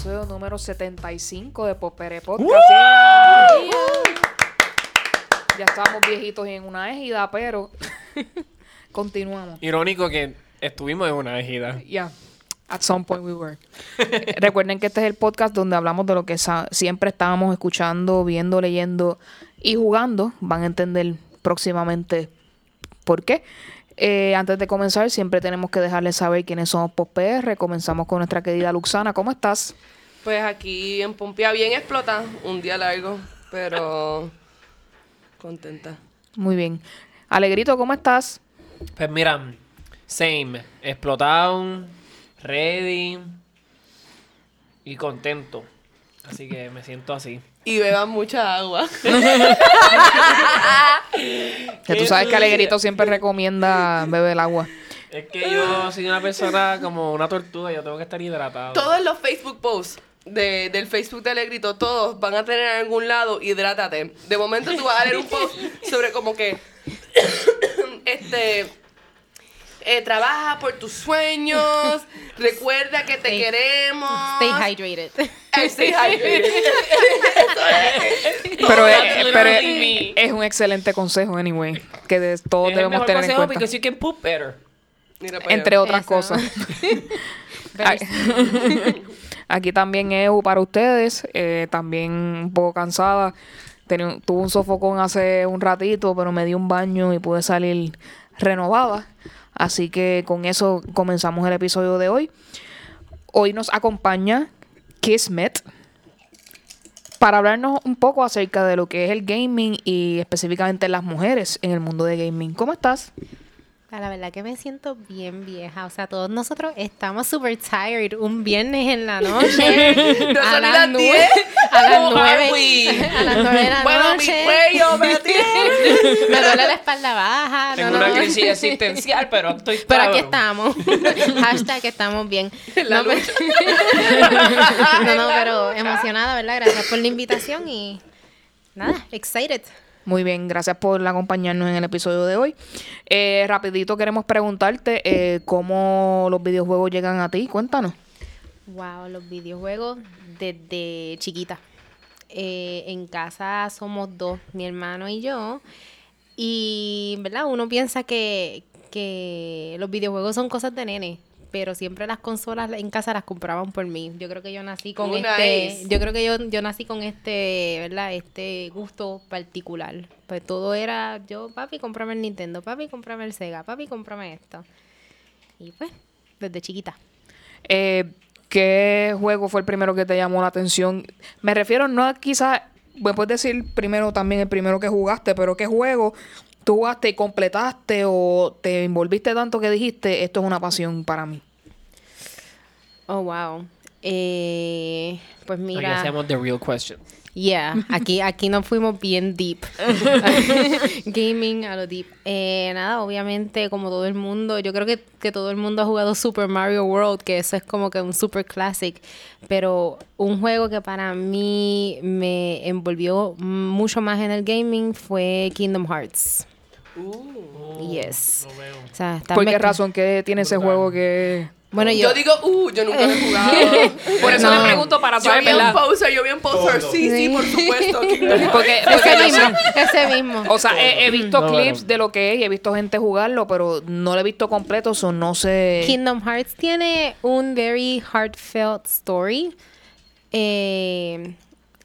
episodio número 75 de Popere Podcast. Ya estamos viejitos y en una ejida, pero continuamos. Irónico que estuvimos en una ejida. Ya. At some point we were. Recuerden que este es el podcast donde hablamos de lo que siempre estábamos escuchando, viendo, leyendo y jugando. Van a entender próximamente por qué. Eh, antes de comenzar, siempre tenemos que dejarles saber quiénes somos PopR. Comenzamos con nuestra querida Luxana. ¿Cómo estás? Pues aquí en Pompea bien explota, un día largo, pero contenta. Muy bien. Alegrito, ¿cómo estás? Pues mira, same. Explotado, ready y contento. Así que me siento así. Y beban mucha agua. Que tú sabes que Alegrito siempre recomienda beber el agua. Es que yo soy una persona como una tortuga, yo tengo que estar hidratado. Todos los Facebook posts de- del Facebook de Alegrito, todos van a tener en algún lado, hidrátate. De momento tú vas a leer un post sobre como que, este, eh, trabaja por tus sueños, recuerda que te Stay- queremos. Stay hydrated. Eh, Stay hydrated. Pero, es, pero es, un excelente consejo, anyway. Que de- todos es debemos tener en consejo cuenta. you can poop better. Entre otras Eso. cosas. Aquí también EU para ustedes. eh, también un poco cansada. Tenía- tuve un sofocón hace un ratito, pero me di un baño y pude salir renovada. Así que con eso comenzamos el episodio de hoy. Hoy nos acompaña Kismet para hablarnos un poco acerca de lo que es el gaming y específicamente las mujeres en el mundo de gaming. ¿Cómo estás? Ah, La verdad que me siento bien vieja. O sea, todos nosotros estamos super tired un viernes en la noche. No a las las nue- 10. A las How nueve. are we? A las nueve de la Bueno, mi noche. cuello me tiene. Me duele la espalda baja. Tengo no, una no. crisis existencial, pero estoy Pero aquí estamos. Hashtag estamos bien. La no, lucha. no, no, pero emocionada, ¿verdad? Gracias por la invitación y nada, excited. Muy bien, gracias por acompañarnos en el episodio de hoy. Eh, rapidito queremos preguntarte eh, cómo los videojuegos llegan a ti. Cuéntanos. Wow, los videojuegos desde chiquita. Eh, en casa somos dos, mi hermano y yo. Y, ¿verdad? Uno piensa que, que los videojuegos son cosas de nene, pero siempre las consolas en casa las compraban por mí. Yo creo que yo nací con Oh, este, yo creo que yo, yo nací con este, ¿verdad? Este gusto particular. Pues todo era, yo, papi, cómprame el Nintendo, papi, cómprame el Sega, papi, cómprame esto. Y pues, desde chiquita. Eh, ¿Qué juego fue el primero que te llamó la atención? Me refiero no a quizás, me puedes decir primero también el primero que jugaste, pero ¿qué juego tú jugaste y completaste o te envolviste tanto que dijiste, esto es una pasión para mí? Oh, wow. Eh, pues Aquí mira, hacemos the real question. yeah, aquí, aquí nos fuimos bien deep. Gaming a lo deep. Eh, nada, obviamente, como todo el mundo, yo creo que, que todo el mundo ha jugado Super Mario World, que eso es como que un super classic. Pero un juego que para mí me envolvió mucho más en el gaming fue Kingdom Hearts. Uh. Yes. Lo veo. O sea, está ¿Por qué razón que tiene ese juego que... Bueno, yo, Yo digo, uh, yo nunca lo he jugado. Por eso No. le pregunto para Yo saber, vi un poser, yo vi un poser. Sí, sí, por supuesto. Kingdom Hearts. Porque, porque ese yo mismo, sé- ese mismo. O sea, he, he visto No, clips no. de lo que es y he visto gente jugarlo, pero no lo he visto completo, so no sé. Kingdom Hearts tiene un very heartfelt story. Eh,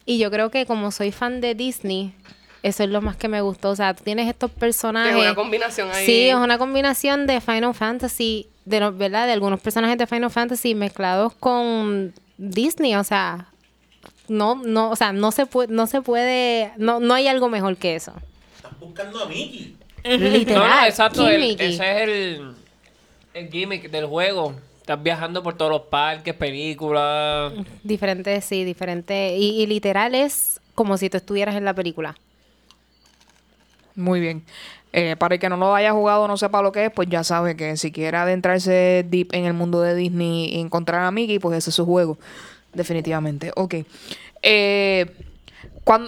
y yo creo que como soy fan de Disney, eso es lo más que me gustó. O sea, tú tienes estos personajes. Es una combinación ahí. Sí, es una combinación de Final Fantasy, de los, ¿verdad? De algunos personajes de Final Fantasy mezclados con Disney. O sea, no, no, o sea, no se puede, no se puede, no, no hay algo mejor que eso. Están buscando a Mickey. Literal. No, no, exacto. King el- Mickey. ese es el, el gimmick del juego. Estás viajando por todos los parques, películas. Diferente, sí, diferente. Y, y literal es como si tú estuvieras en la película. Muy bien. Eh, para el que no lo haya jugado no sepa lo que es, pues ya sabe que si quiere adentrarse deep en el mundo de Disney y encontrar a Mickey, pues ese es su juego. Definitivamente. Ok. Eh,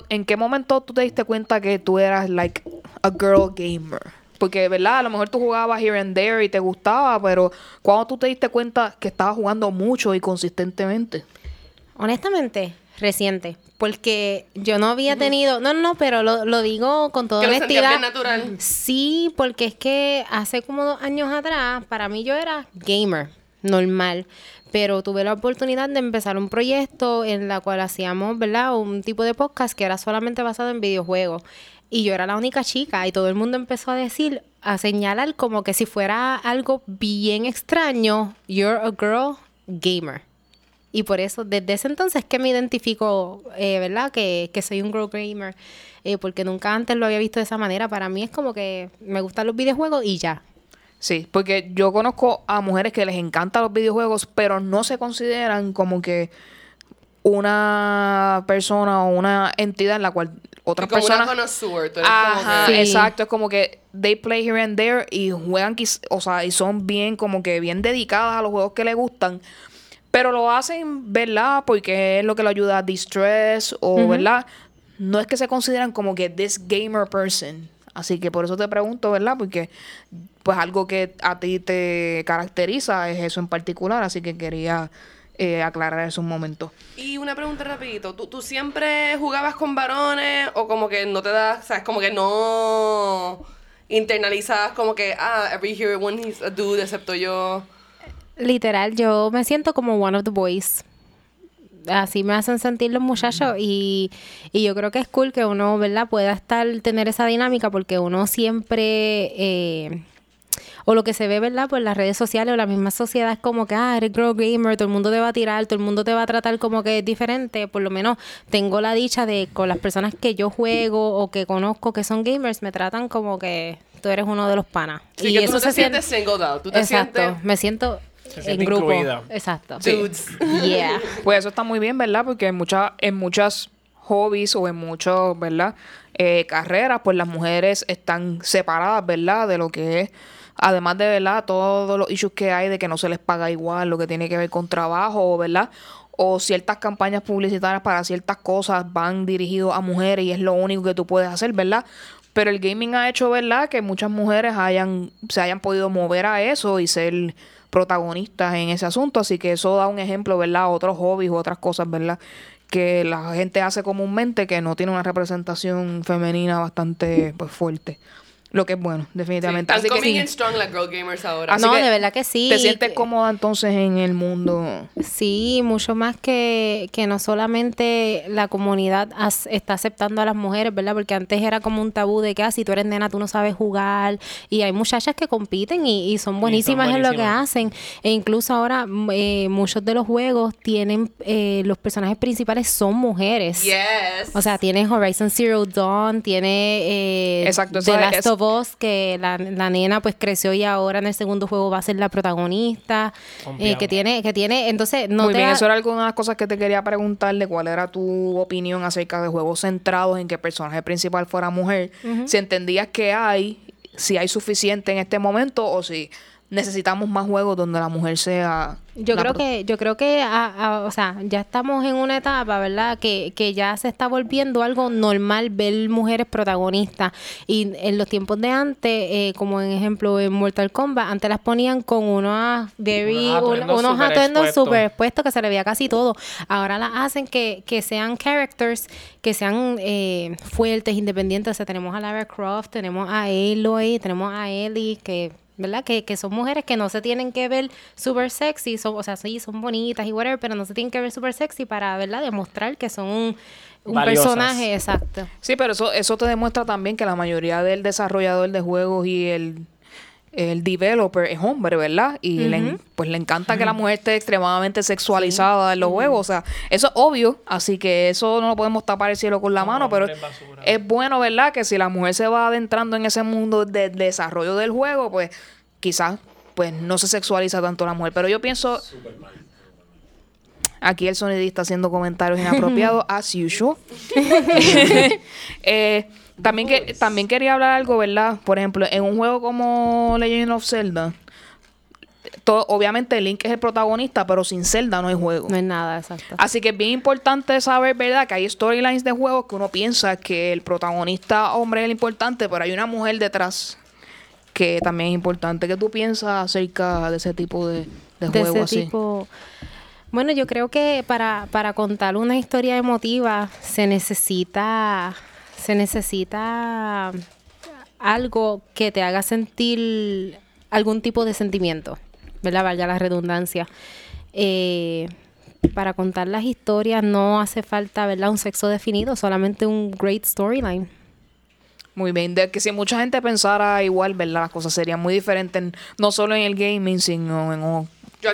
¿En qué momento tú te diste cuenta que tú eras like a girl gamer? Porque, ¿verdad? A lo mejor tú jugabas here and there y te gustaba, pero cuando tú te diste cuenta que estabas jugando mucho y consistentemente? Honestamente, reciente. Porque yo no había tenido. No, no, pero lo, lo digo con toda Que lo honestidad. bien natural. Sí, porque es que hace como dos años atrás, para mí yo era gamer, normal. Pero tuve la oportunidad de empezar un proyecto en la cual hacíamos, ¿verdad? Un tipo de podcast que era solamente basado en videojuegos. Y yo era la única chica y todo el mundo empezó a decir, a señalar como que si fuera algo bien extraño, you're a girl gamer. Y por eso, desde ese entonces que me identifico, eh, ¿verdad? Que, que soy un girl gamer. eh, porque nunca antes lo había visto de esa manera. Para mí es como que me gustan los videojuegos y ya. Sí, porque yo conozco a mujeres que les encantan los videojuegos, pero no se consideran como que una persona o una entidad en la cual otras como personas... una connoisseur, tú eres como Ajá, que- Sí. exacto, es como que they play here and there y juegan, quiz- o sea, y son bien como que bien dedicadas a los juegos que les gustan, pero lo hacen, ¿verdad? Porque es lo que le ayuda a distress o, ¿verdad? No es que se consideran como que this gamer person. Así que por eso te pregunto, ¿verdad? Porque pues algo que a ti te caracteriza es eso en particular, así que quería eh, aclarar eso un momento. Y una pregunta rapidito, ¿Tú, ¿tú siempre jugabas con varones o como que no te das, sabes, como que no internalizabas como que, ah, every hero one is a dude excepto yo? Literal, yo me siento como one of the boys. Así me hacen sentir los muchachos y, y yo creo que es cool que uno, ¿verdad? Pueda estar, tener esa dinámica porque uno siempre, eh, o lo que se ve, ¿verdad? Por las redes sociales o la misma sociedad es como que, ah, eres girl gamer, todo el mundo te va a tirar, todo el mundo te va a tratar como que es diferente. Por lo menos tengo la dicha de con las personas que yo juego o que conozco que son gamers, me tratan como que tú eres uno de los panas. Sí, que tú no te sientes singled out, tú te Exacto, sientes me siento Se en grupo. incluida. Exacto. dudes. Yeah. Pues eso está muy bien, ¿verdad? Porque en muchas, en muchas hobbies o en muchos, ¿verdad? Eh, carreras, pues las mujeres están separadas, ¿verdad? De lo que es, además de, ¿verdad? Todos los issues que hay de que no se les paga igual, lo que tiene que ver con trabajo, ¿verdad? O ciertas campañas publicitarias para ciertas cosas van dirigidos a mujeres y es lo único que tú puedes hacer, ¿verdad? Pero el gaming ha hecho, ¿verdad? Que muchas mujeres hayan, se hayan podido mover a eso y ser protagonistas en ese asunto. Así que eso da un ejemplo, ¿verdad? Otros hobbies u otras cosas, ¿verdad? Que la gente hace comúnmente que no tiene una representación femenina bastante pues, fuerte. Lo que es bueno, definitivamente. Están Así que sí. strong las girl gamers ahora. Así no, que de verdad que sí. ¿Te sientes cómoda entonces en el mundo? Sí, mucho más que, que no solamente la comunidad as- está aceptando a las mujeres, ¿verdad? Porque antes era como un tabú de que ah, si tú eres nena tú no sabes jugar y hay muchachas que compiten y, y son buenísimas en lo que buenísimas. hacen e incluso ahora mm, eh, muchos de los juegos tienen eh, los personajes principales son mujeres. Yes. O sea, tiene Horizon Zero Dawn, tiene eh, Exacto, The eso es- Last es- of Us, que la, la nena pues creció y ahora en el segundo juego va a ser la protagonista. eh, que tiene, que tiene, entonces no Muy te bien, eso era alguna de las cosas que te quería preguntar de cuál era tu opinión acerca de juegos centrados en que el personaje principal fuera mujer. Si entendías que hay, si hay suficiente en este momento o si necesitamos más juegos donde la mujer sea... Yo creo que, yo creo que, ah, ah, o sea, ya estamos en una etapa, ¿verdad? Que, que ya se está volviendo algo normal ver mujeres protagonistas. Y en los tiempos de antes, eh, como en ejemplo en Mortal Kombat, antes las ponían con unos very, Unos un- atuendos unos atuendos expuestos. súper expuestos que se le veía casi todo. Ahora las hacen que, que sean characters, que sean eh, fuertes, independientes. O sea, tenemos a Lara Croft, tenemos a Aloy, tenemos a Ellie, que ¿verdad? Que, que son mujeres que no se tienen que ver súper sexy, son, o sea, sí, son bonitas y whatever, pero no se tienen que ver súper sexy para, ¿verdad? Demostrar que son un, un personaje exacto. Sí, pero eso, eso te demuestra también que la mayoría del desarrollador de juegos y el, el developer es hombre, ¿verdad? Y le, pues le encanta que la mujer esté extremadamente sexualizada en los juegos. O sea, eso es obvio, así que eso no lo podemos tapar el cielo con la mano, pero es bueno, ¿verdad? Que si la mujer se va adentrando en ese mundo de desarrollo del juego, pues quizás pues no se sexualiza tanto la mujer. Pero yo pienso... Aquí el sonidista haciendo comentarios inapropiados, as usual. Eh, también, que, también quería hablar algo, ¿verdad? Por ejemplo, en un juego como Legend of Zelda, todo, obviamente Link es el protagonista, pero sin Zelda no hay juego. No es nada, exacto. Así que es bien importante saber, ¿verdad? Que hay storylines de juegos que uno piensa que el protagonista hombre es el importante, pero hay una mujer detrás que también es importante. ¿Qué tú piensas acerca de ese tipo de, de, de juego ese así? tipo. Bueno, yo creo que para, para contar una historia emotiva se necesita, se necesita algo que te haga sentir algún tipo de sentimiento, ¿verdad? Valga la redundancia. Eh, para contar las historias no hace falta, ¿verdad? Un sexo definido, solamente un great storyline. Muy bien, de que si mucha gente pensara igual, ¿verdad? Las cosas serían muy diferentes, en- no solo en el gaming, sino en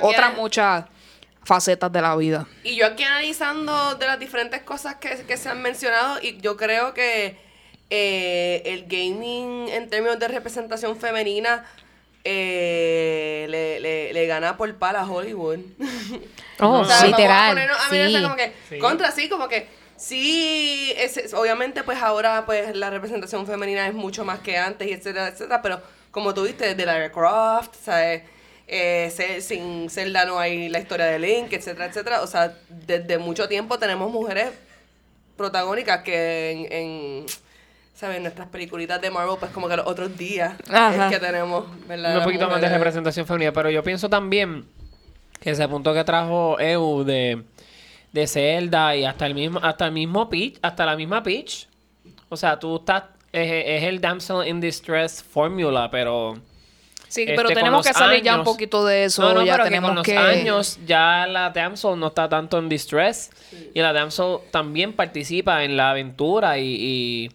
otras muchas facetas de la vida. Y yo aquí analizando de las diferentes cosas que, que se han mencionado, y yo creo que eh, el gaming en términos de representación femenina eh, le, le, le gana por pala a Hollywood. Oh, O sea, vamos a literal. a sí. como que, Sí. contra, sí, como que, sí, es, es- obviamente, pues ahora, pues la representación femenina es mucho más que antes, y etcétera, etcétera, pero como tú viste, desde Lara Croft, ¿sabes? Eh, sin Zelda no hay la historia de Link, etcétera, etcétera. O sea, desde mucho tiempo tenemos mujeres protagónicas que en, en ¿sabes? Nuestras peliculitas de Marvel, pues como que los otros días Ajá. es que tenemos, ¿verdad? un poquito más de representación femenina, pero yo pienso también que ese punto que trajo EU de, de Zelda y hasta el mismo hasta el mismo Peach, hasta la misma Peach. O sea, tú estás es, es el damsel in distress formula, pero Sí, Este, pero tenemos que salir ya un años- poquito de eso. no, no, ya pero que tenemos con los que años ya la damsel no está tanto en distress y la damsel también participa en la aventura y, y,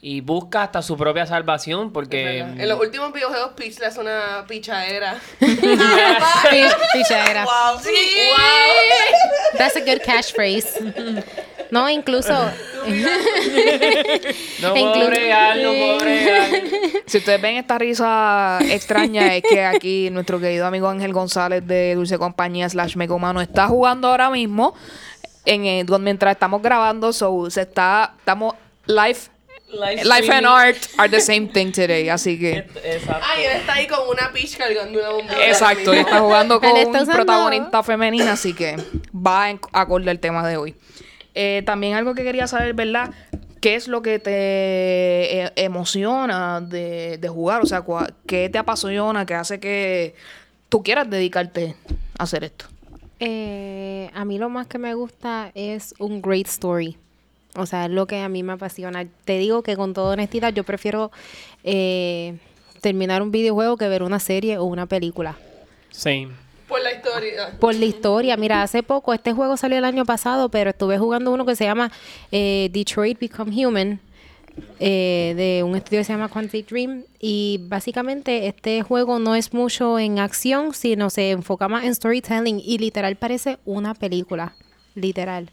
y busca hasta su propia salvación porque. En los últimos videojuegos Peach le hace una pichadera. Pi- Pichadera. wow, sí. That's a good catchphrase. No, incluso. no puedo bregar, no puedo bregar. Si ustedes ven esta risa extraña, es que aquí nuestro querido amigo Ángel González de Dulce Compañía slash Mega Humano está jugando ahora mismo en el- donde mientras estamos grabando, so se está, estamos live, Live life and art are the same thing today, así que Exacto. Ay, él está ahí con una Peach cargando una bombilla. exacto, y está jugando con Él está un protagonista femenina, así que va en acorde al tema de hoy. Eh, también algo que quería saber, ¿verdad? ¿Qué es lo que te eh, emociona de, de jugar? O sea, cua- ¿qué te apasiona? ¿Qué hace que tú quieras dedicarte a hacer esto? Eh, a mí lo más que me gusta es un great story. O sea, es lo que a mí me apasiona. Te digo que con toda honestidad yo prefiero eh, terminar un videojuego que ver una serie o una película. Sí. Por la historia. Por la historia. Mira, hace poco, este juego salió el año pasado, pero estuve jugando uno que se llama eh, Detroit Become Human, eh, de un estudio que se llama Quantic Dream. Y básicamente este juego no es mucho en acción, sino se enfoca más en storytelling y literal parece una película. Literal.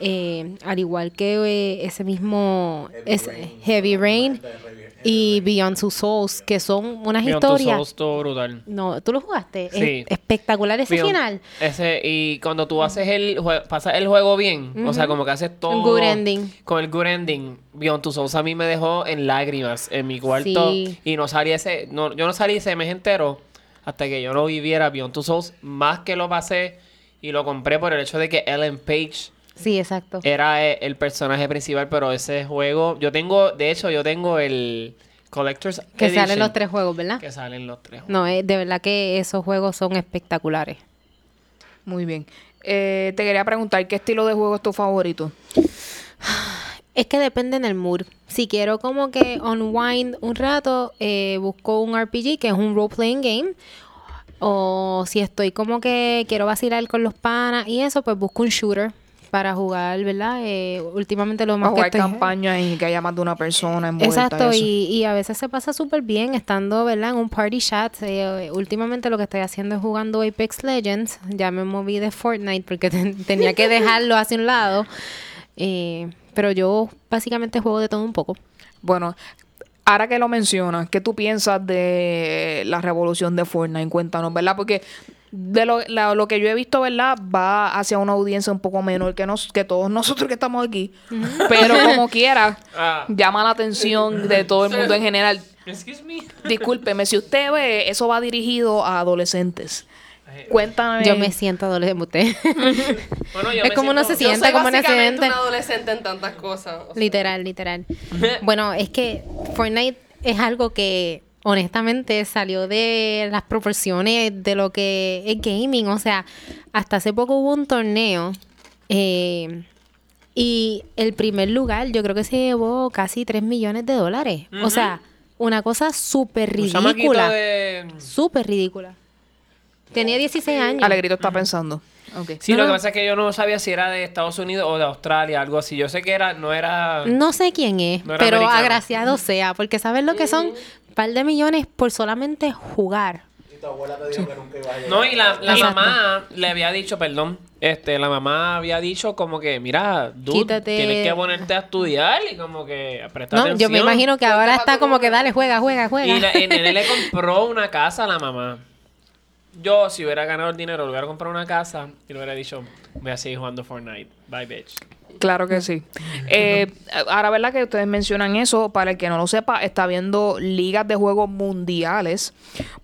Eh, al igual que eh, ese mismo es Heavy Rain y Beyond Two Souls, que son unas Beyond Two historias. Souls, todo brutal. No, tú lo jugaste. Sí. Es espectacular ese Beyond- final. Ese, y cuando tú haces el pasas el juego bien, o sea, como que haces todo. good ending. Con el good ending. Beyond Two Souls a mí me dejó en lágrimas en mi cuarto. Sí. Y no salí ese. No, yo no salí ese mes entero hasta que yo no viviera Beyond Two Souls. Más que lo pasé y lo compré por el hecho de que Ellen Page Sí, exacto. era eh, el personaje principal, pero ese juego. Yo tengo, de hecho, yo tengo el Collector's que Edition, salen los tres juegos, ¿verdad? Que salen los tres. No, eh, de verdad que esos juegos son espectaculares. Muy bien. Eh, te quería preguntar, ¿qué estilo de juego es tu favorito? Es que depende en el mood. Si quiero como que unwind un rato, eh, busco un RPG que es un role-playing game. O si estoy como que quiero vacilar con los panas y eso, pues busco un shooter para jugar, ¿verdad? Eh, últimamente lo más Para que jugar estoy... campañas y que haya más de una persona envuelta. Exacto, eso. y, y a veces se pasa súper bien estando, ¿verdad? En un party chat. Eh, últimamente lo que estoy haciendo es jugando Apex Legends. Ya me moví de Fortnite porque ten- tenía que dejarlo hacia un lado. Eh, pero yo básicamente juego de todo un poco. Bueno, ahora que lo mencionas, ¿qué tú piensas de la revolución de Fortnite? Cuéntanos, ¿verdad? Porque de lo, la- lo que yo he visto, ¿verdad? Va hacia una audiencia un poco menor que, nos, que todos nosotros que estamos aquí. Pero como quiera, Ah. llama la atención de todo el mundo en general. Excuse me. Discúlpeme, si usted ve, eso va dirigido a adolescentes. Cuéntame. Yo me siento adolescente. Usted. Bueno, yo es me como uno siento- se Yo siente soy como accidente. un adolescente en tantas cosas. o sea. Literal, literal. bueno, es que Fortnite es algo que honestamente salió de las proporciones de lo que es gaming. O sea, hasta hace poco hubo un torneo eh, y el primer lugar yo creo que se llevó casi 3 millones de dólares. O sea, una cosa súper ridícula. de... Súper ridícula. Tenía 16 años. Alegrito está pensando. Sí, No, lo que no. pasa es que yo no sabía si era de Estados Unidos o de Australia, algo así. Yo sé que era, no era... No sé quién es, No pero americano. agraciado sea, porque sabes lo que son par de millones por solamente jugar. Y tu abuela te dijo que nunca iba a llegar. No, y la, mamá le había dicho, perdón, este, la mamá había dicho como que, mira, dude, Quítate- tienes que ponerte a estudiar y como que prestar No, atención. yo me imagino que ahora está como que dale, juega, juega, juega. Y la- el nene le compró una casa a la mamá. Yo, si hubiera ganado el dinero, le hubiera comprado una casa y le hubiera dicho, voy a seguir jugando Fortnite. Bye, bitch. Claro que sí. Eh, ahora, ¿verdad? Que ustedes mencionan eso, para el que no lo sepa, está viendo ligas de juegos mundiales,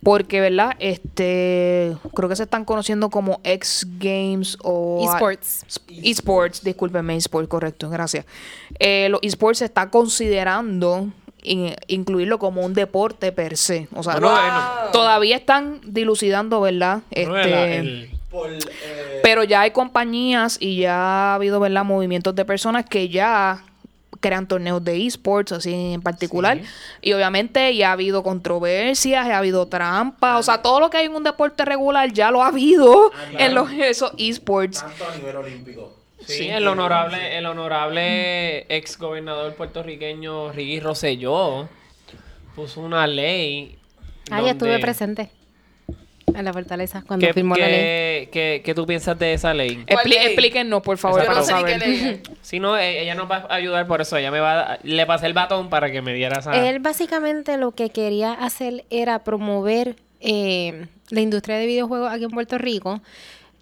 porque, ¿verdad? Este, creo que se están conociendo como X Games o... Esports. Esports, discúlpenme, esports, correcto, gracias. Eh, los esports se está considerando in- incluirlo como un deporte per se. O sea, no- todavía están dilucidando, ¿verdad? No, Este, el- Por, eh, pero ya hay compañías y ya ha habido, ¿verdad? Movimientos de personas que ya crean torneos de esports, así en particular. Y obviamente ya ha habido controversias, ha habido trampas. O sea, todo lo que hay en un deporte regular ya lo ha habido Ah, claro. en los esos esports. tanto a nivel olímpico. Sí, el honorable, el honorable ex gobernador puertorriqueño Ricky Rosselló puso una ley. Ah, yo estuve presente en la fortaleza cuando ¿Qué, firmó la ley. qué- qué- tú piensas de esa ley? ¿Cuál Expli- ley? explíquenos, por favor, no para saber. ley es. Si no, e- ella nos va a ayudar por eso. Ella me va a, le pasé el batón para que me diera esa. Él básicamente lo que quería hacer era promover eh, la industria de videojuegos aquí en Puerto Rico.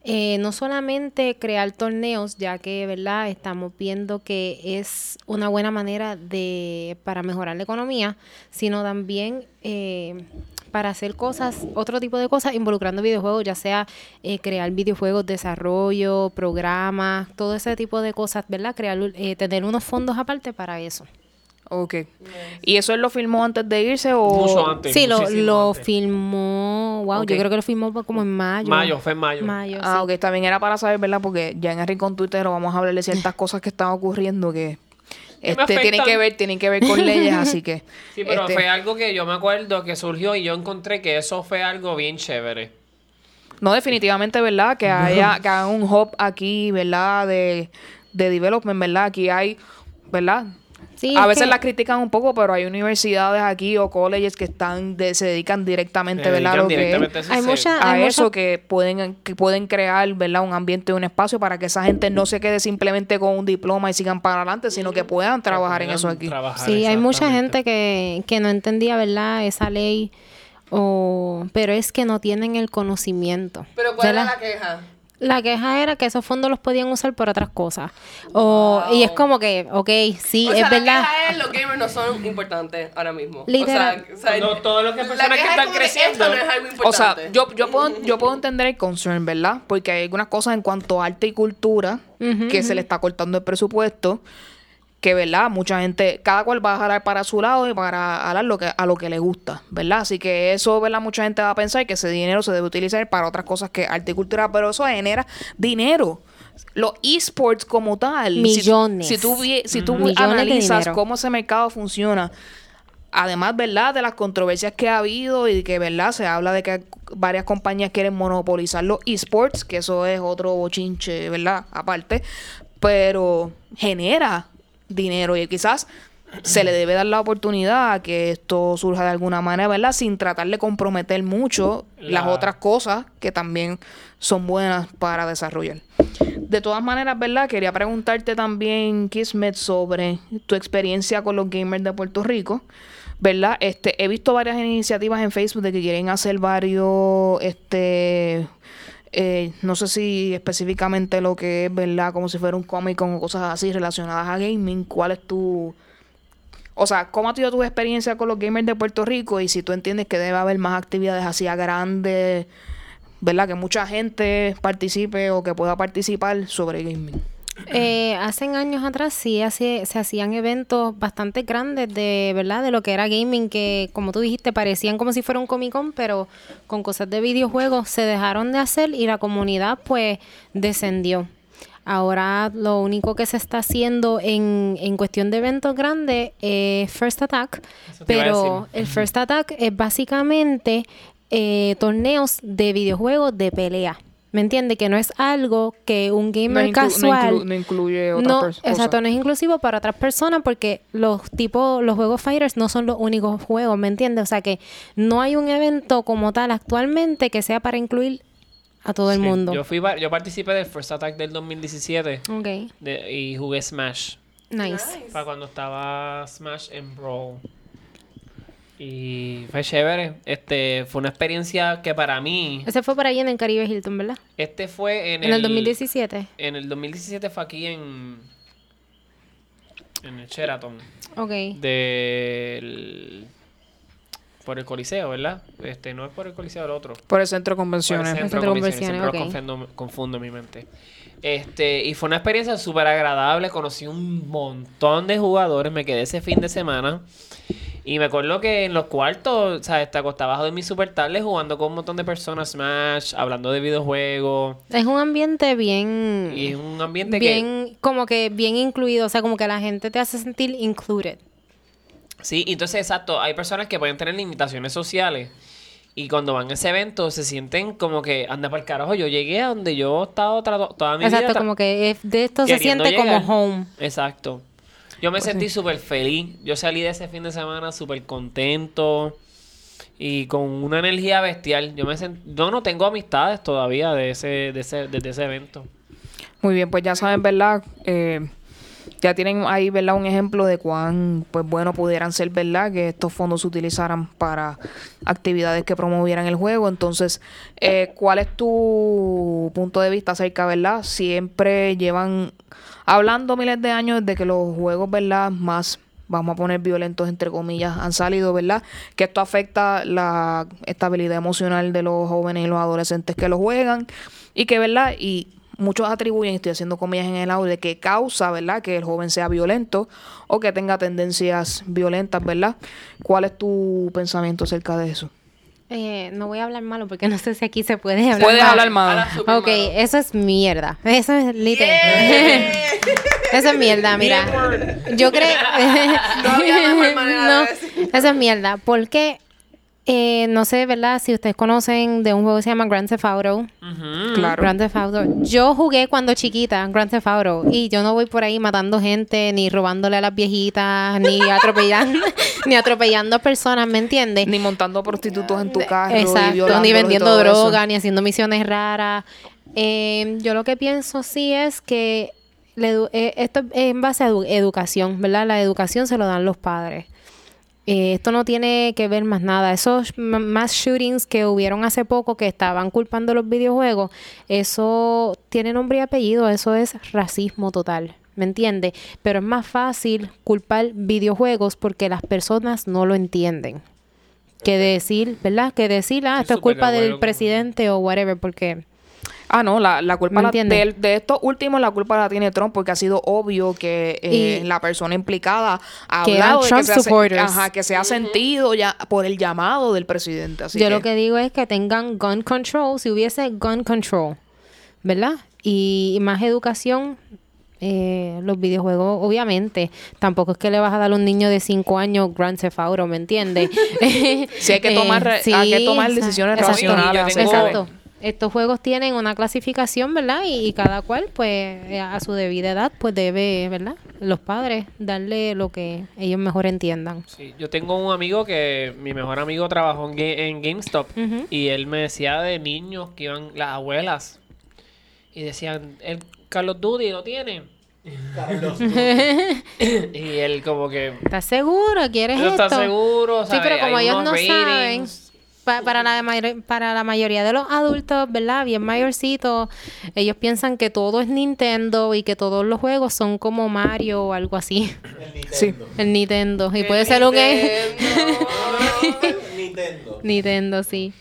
Eh, no solamente crear torneos, ya que verdad estamos viendo que es una buena manera de para mejorar la economía, sino también eh, para hacer cosas, otro tipo de cosas involucrando videojuegos, ya sea eh, crear videojuegos, desarrollo, programas, todo ese tipo de cosas, ¿verdad? Crear, eh, tener unos fondos aparte para eso. Ok. ¿Y eso él lo filmó antes de irse o...? Mucho antes. Sí, lo, lo antes. filmó, wow, yo creo que lo filmó como en mayo. Mayo, fue en mayo. Mayo, Ah, sí. ok, también era para saber, ¿verdad? Porque ya en el Rincón Twitter vamos a hablar de ciertas cosas que están ocurriendo que este, tienen que ver, tienen que ver con leyes, así que. Sí, pero este, fue algo que yo me acuerdo que surgió y yo encontré que eso fue algo bien chévere. No, definitivamente, ¿verdad? Que haya, que haga un hub aquí, ¿verdad? De, de development, ¿verdad? Aquí hay, ¿verdad? Sí, a es veces que- la critican un poco, pero hay universidades aquí o colleges que están de- se dedican directamente, Se ¿verdad? que- directamente a Hay mucha- a hay eso mucha- que pueden que pueden crear verdad un ambiente un espacio para que esa gente no se quede simplemente con un diploma y sigan para adelante sino que puedan trabajar en puedan eso aquí trabajar, Sí, hay mucha gente que, que no entendía, ¿verdad? Esa ley, o, pero es que no tienen el conocimiento. Pero ¿cuál la queja? La queja era que esos fondos los podían usar por otras cosas. O, Y es como que, ok, sí, o es sea, verdad. la queja es los gamers no son importantes ahora mismo. Literal. O sea, o sea, No, todo lo que personas que es están creciendo. esto no es algo o sea importante. yo, yo puedo yo puedo entender el concern verdad porque hay algunas cosas en cuanto a arte y cultura que se le está cortando el presupuesto que verdad mucha gente cada cual va a jalar para su lado y para jalar lo que a lo que le gusta verdad así que eso verdad mucha gente va a pensar que ese dinero se debe utilizar para otras cosas que arte y cultura pero eso genera dinero los esports como tal si- Millones. si, tú si tú Millones de analizas cómo ese mercado funciona Además, ¿verdad? De las controversias que ha habido y que, ¿verdad? Se habla de que varias compañías quieren monopolizar los esports, que eso es otro bochinche, ¿verdad? Aparte. Pero genera dinero y quizás se le debe dar la oportunidad a que esto surja de alguna manera, ¿verdad? Sin tratar de comprometer mucho las La- otras cosas que también son buenas para desarrollar. De todas maneras, ¿verdad? Quería preguntarte también, Kismet, sobre tu experiencia con los gamers de Puerto Rico. ¿Verdad? Este, he visto varias iniciativas en Facebook de que quieren hacer varios, este, eh, no sé si específicamente lo que es, ¿verdad? Como si fuera un Comic Con cosas así relacionadas a gaming. ¿Cuál es tu, o sea, ¿cómo ha sido tu experiencia con los gamers de Puerto Rico? Y si tú entiendes que debe haber más actividades así a grandes, ¿verdad? Que mucha gente participe o que pueda participar sobre gaming. Eh, hace años atrás sí hace- se hacían eventos bastante grandes de, ¿verdad? De lo que era gaming, que como tú dijiste, parecían como si fuera un Comic Con, pero con cosas de videojuegos se dejaron de hacer y la comunidad pues descendió. Ahora lo único que se está haciendo en, en cuestión de eventos grandes es First Attack, pero el First Attack es básicamente eh, torneos de videojuegos de pelea. ¿Me entiende? Que no es algo que un No, gamer no casual inclu- no incluye otras no, pers- exacto, no es inclusivo para otras personas porque los tipos, los juegos fighters no son los únicos juegos, ¿me entiendes? O sea que no hay un evento como tal actualmente que sea para incluir a todo el mundo. Yo, fui, yo participé del First Attack del 2017 Ok, de- y jugué Smash. nice. Para cuando estaba Smash en Brawl. Y fue chévere. Este, fue una experiencia que para mí. Ese fue por ahí en el Caribe Hilton, ¿verdad? Este fue en, En el 2017. En el 2017 fue aquí en. En el Sheraton. Ok. Del. Por el Coliseo, ¿verdad? Este, no es por el Coliseo, el otro. Por el centro de Por el convenciones. centro de Centro de convenciones, convenciones, siempre ok. confundo, confundo mi mente. Este, y fue una experiencia súper agradable. Conocí un montón de jugadores. Me quedé ese fin de semana. Y me acuerdo que en los cuartos, o sea, te acostabas a dormir súper tarde jugando con un montón de personas Smash, hablando de videojuegos. Es un ambiente bien... Y es un ambiente que... bien, como que bien incluido, o sea, como que la gente te hace sentir included. Sí, entonces, exacto, hay personas que pueden tener limitaciones sociales. Y cuando van a ese evento se sienten como que, anda para el carajo, yo llegué a donde yo he estado toda mi vida. Exacto, como que de esto se siente llegar. como home. Exacto. Yo me sentí súper feliz. Yo salí de ese fin de semana súper contento y con una energía bestial. Yo me sent... yo no tengo amistades todavía de ese, de ese, desde ese evento. Muy bien, pues ya saben, ¿verdad? Eh, ya tienen ahí, ¿verdad? Un ejemplo de cuán, pues bueno, pudieran ser, ¿verdad? Que estos fondos se utilizaran para actividades que promovieran el juego. Entonces, eh, ¿cuál es tu punto de vista acerca, ¿verdad? Siempre llevan hablando miles de años de que los juegos, ¿verdad? Más vamos a poner violentos entre comillas, han salido, ¿verdad? Que esto afecta la estabilidad emocional de los jóvenes y los adolescentes que lo juegan y que, ¿verdad? Y muchos atribuyen, estoy haciendo comillas en el audio, de que causa, ¿verdad? Que el joven sea violento o que tenga tendencias violentas, ¿verdad? ¿Cuál es tu pensamiento acerca de eso? Eh, no voy a hablar malo porque no sé si aquí se puede hablar Puedes malo. hablar malo. Ok, malo. eso es mierda. Eso es literal. eso es mierda, mira. Yo creo. No había mejor manera de No, decir. eso es mierda. Porque eh, no sé, ¿verdad? Si ustedes conocen de un juego que se llama Grand Theft Auto. Claro. Grand Theft Auto. Yo jugué cuando chiquita Grand Theft Auto y yo no voy por ahí matando gente ni robándole a las viejitas ni atropellando ni atropellando personas, ¿me entiendes? Ni montando prostitutos en tu carro. Exacto, ni y vendiendo eso. droga, ni haciendo misiones raras. Eh, yo lo que pienso sí es que edu- eh, esto es en base a edu- educación, ¿verdad? La educación se lo dan los padres. Eh, esto no tiene que ver más nada. Esos m- mass shootings que hubieron hace poco que estaban culpando los videojuegos, eso tiene nombre y apellido, eso es racismo total. ¿Me entiendes? Pero es más fácil culpar videojuegos porque las personas no lo entienden que decir, ¿verdad? Que decir, ah, esto es culpa del presidente o whatever, porque Ah, no, la, la culpa ¿Me la- de, de estos últimos, la culpa la tiene Trump porque ha sido obvio que eh, Y- la persona implicada ha Que hablado de Trump que se, ajá, que se ha sentido ya por el llamado del presidente. Así yo que, lo que digo es que tengan gun control, si hubiese gun control, ¿verdad? Y, y más educación, eh, los videojuegos, obviamente, tampoco es que le vas a dar a un niño de 5 años Grand Theft Auto, ¿me entiendes? Sí, hay que tomar re- hay que tomar decisiones exacto, racionales Exacto. Estos juegos tienen una clasificación, ¿verdad? Y, y cada cual, pues, eh, a su debida edad, pues debe, ¿verdad? Los padres darle lo que ellos mejor entiendan. Sí, yo tengo un amigo que mi mejor amigo trabajó en, en GameStop y él me decía de niños que iban las abuelas y decían, el Carlos Duty lo tiene. Carlos. y él como que ¿Estás seguro? ¿Quieres no esto? está seguro, Sí, ¿sabe? pero como Hay ellos no saben. Pa- para, la, mayor- para la mayoría de los adultos, ¿verdad? Bien mayorcitos, ellos piensan que todo es Nintendo y que todos los juegos son como Mario o algo así. El Nintendo. Sí. El Nintendo. Y El puede ser un... Nintendo. Nintendo. Nintendo, sí.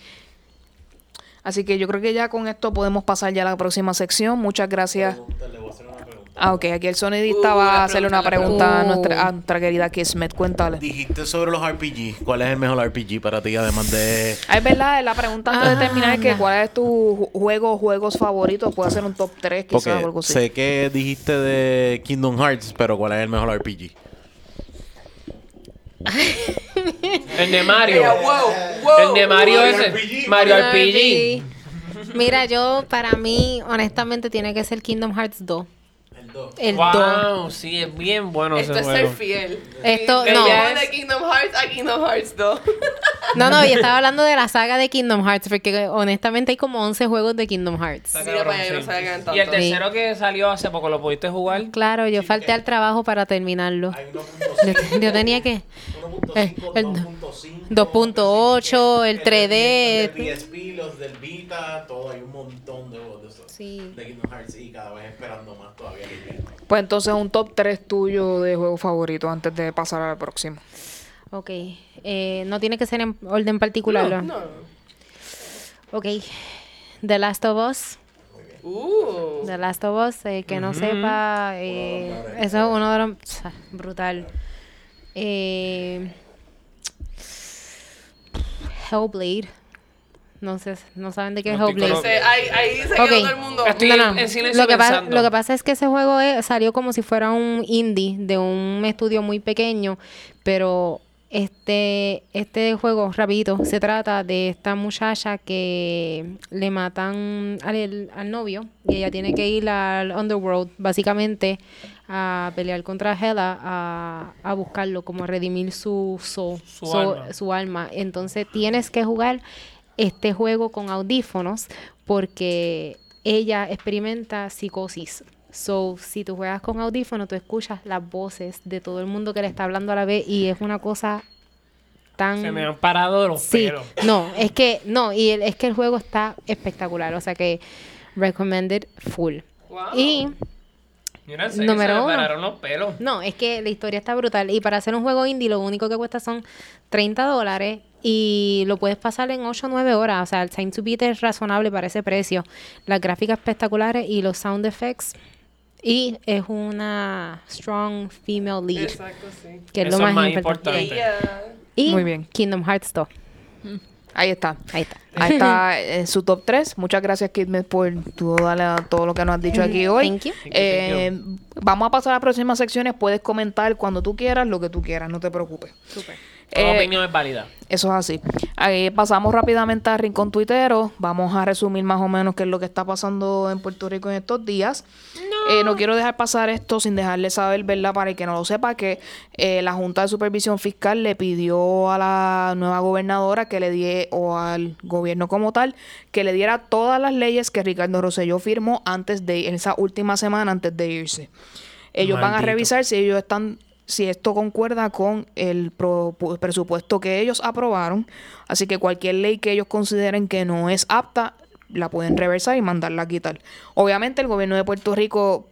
así que yo creo que ya con esto podemos pasar ya a la próxima sección. Muchas gracias. Pregunta, le voy a hacer una pregunta. Ah, ok. Aquí el sonidista Uh, va a hacerle una pregunta, pregunta a nuestra, a nuestra querida Kismet. Cuéntale. Dijiste sobre los RPG. ¿Cuál es el mejor RPG para ti, además de. Ah, Es verdad, la pregunta antes de terminar es que cuál es tu ju- juego juegos favoritos. Puede ser un top 3 quizás o algo así. sé que dijiste de Kingdom Hearts, pero ¿cuál es el mejor RPG? El de Mario. Wow, wow. El de Mario Mario ese. RPG. Mario Mario RPG. RPG. Mira, yo, para mí, honestamente, tiene que ser Kingdom Hearts 2. El 2. El 2. Wow, sí, es bien bueno Esto ese es ser juego. fiel. Esto- no. de de Kingdom Hearts a Kingdom Hearts 2. No, no, yo estaba hablando de la saga de Kingdom Hearts, porque honestamente hay como 11 juegos de Kingdom Hearts. Mira cabrón, no sí. eran Y el tercero que salió hace poco, ¿lo pudiste jugar? Claro, yo falté al trabajo para terminarlo. Hay Yo, yo tenía que... 1.5, El- 2.5, 2.8, el 3D. Los de PSP, los del Vita, todo. Hay un montón de juegos de esos. Sí. De Kingdom Hearts y cada vez esperando más todavía. Pues entonces un top 3 tuyo de juegos favoritos antes de pasar al próximo. Ok. Eh, no tiene que ser en orden particular. ¿no? No. Ok. The Last of Us. Uh. The Last of Us, eh, que no sepa, eh, eso es uno de los... brutal. Eh, Hellblade. No sé, no saben de qué es Hellblade. ahí, ahí se Ok. quedó todo el mundo. Estoy No, no. en silencio Lo que, pasa, pensando. lo que pasa es que ese juego es- salió como si fuera un indie de un estudio muy pequeño, pero este, este juego, rapidito, se trata de esta muchacha que le matan al, al novio y ella tiene que ir al Underworld, básicamente, a pelear contra Hela, a, a buscarlo, como a redimir su Su su- alma. su alma. Entonces tienes que jugar este juego con audífonos porque ella experimenta psicosis. So, si tú juegas con audífonos, tú escuchas las voces de todo el mundo que le está hablando a la vez y es una cosa tan... Se me han parado los Sí, pelos. no, es que, no, y el- es que el juego está espectacular, o sea que recommended full. Wow. Y Número se uno. pararon los pelos. no, es que la historia está brutal. Y para hacer un juego indie, lo único que cuesta son 30 dólares. Y lo puedes pasar en 8 o 9 horas. O sea, el time to beat es razonable para ese precio. Las gráficas espectaculares y los sound effects. Y es una strong female lead. Exacto, sí. Que es Eso lo más, más importante. Y Muy bien. Kingdom Hearts 2. Ahí está. Ahí está. Ahí está eh, su top 3. Muchas gracias, Kidmet, por todo, la- todo lo que nos has dicho aquí hoy. Thank you. Thank you, Eh, vamos a pasar a las próximas secciones. Puedes comentar cuando tú quieras, lo que tú quieras, no te preocupes. Super. Toda Eh, opinión es válida. Eso es así. Ahí pasamos rápidamente al Rincón Tuitero. Vamos a resumir más o menos qué es lo que está pasando en Puerto Rico en estos días. No, no quiero dejar pasar esto sin dejarle saber, ¿verdad? Para el que no lo sepa, que eh, la Junta de Supervisión Fiscal le pidió a la nueva gobernadora que le die, o al gobierno como tal, que le diera todas las leyes que Ricardo Rosselló firmó antes de, en esa última semana antes de irse. Ellos van a Maldito. revisar si ellos están si esto concuerda con el presupuesto que ellos aprobaron. Así que cualquier ley que ellos consideren que no es apta, la pueden reversar y mandarla a quitar. Obviamente el gobierno de Puerto Rico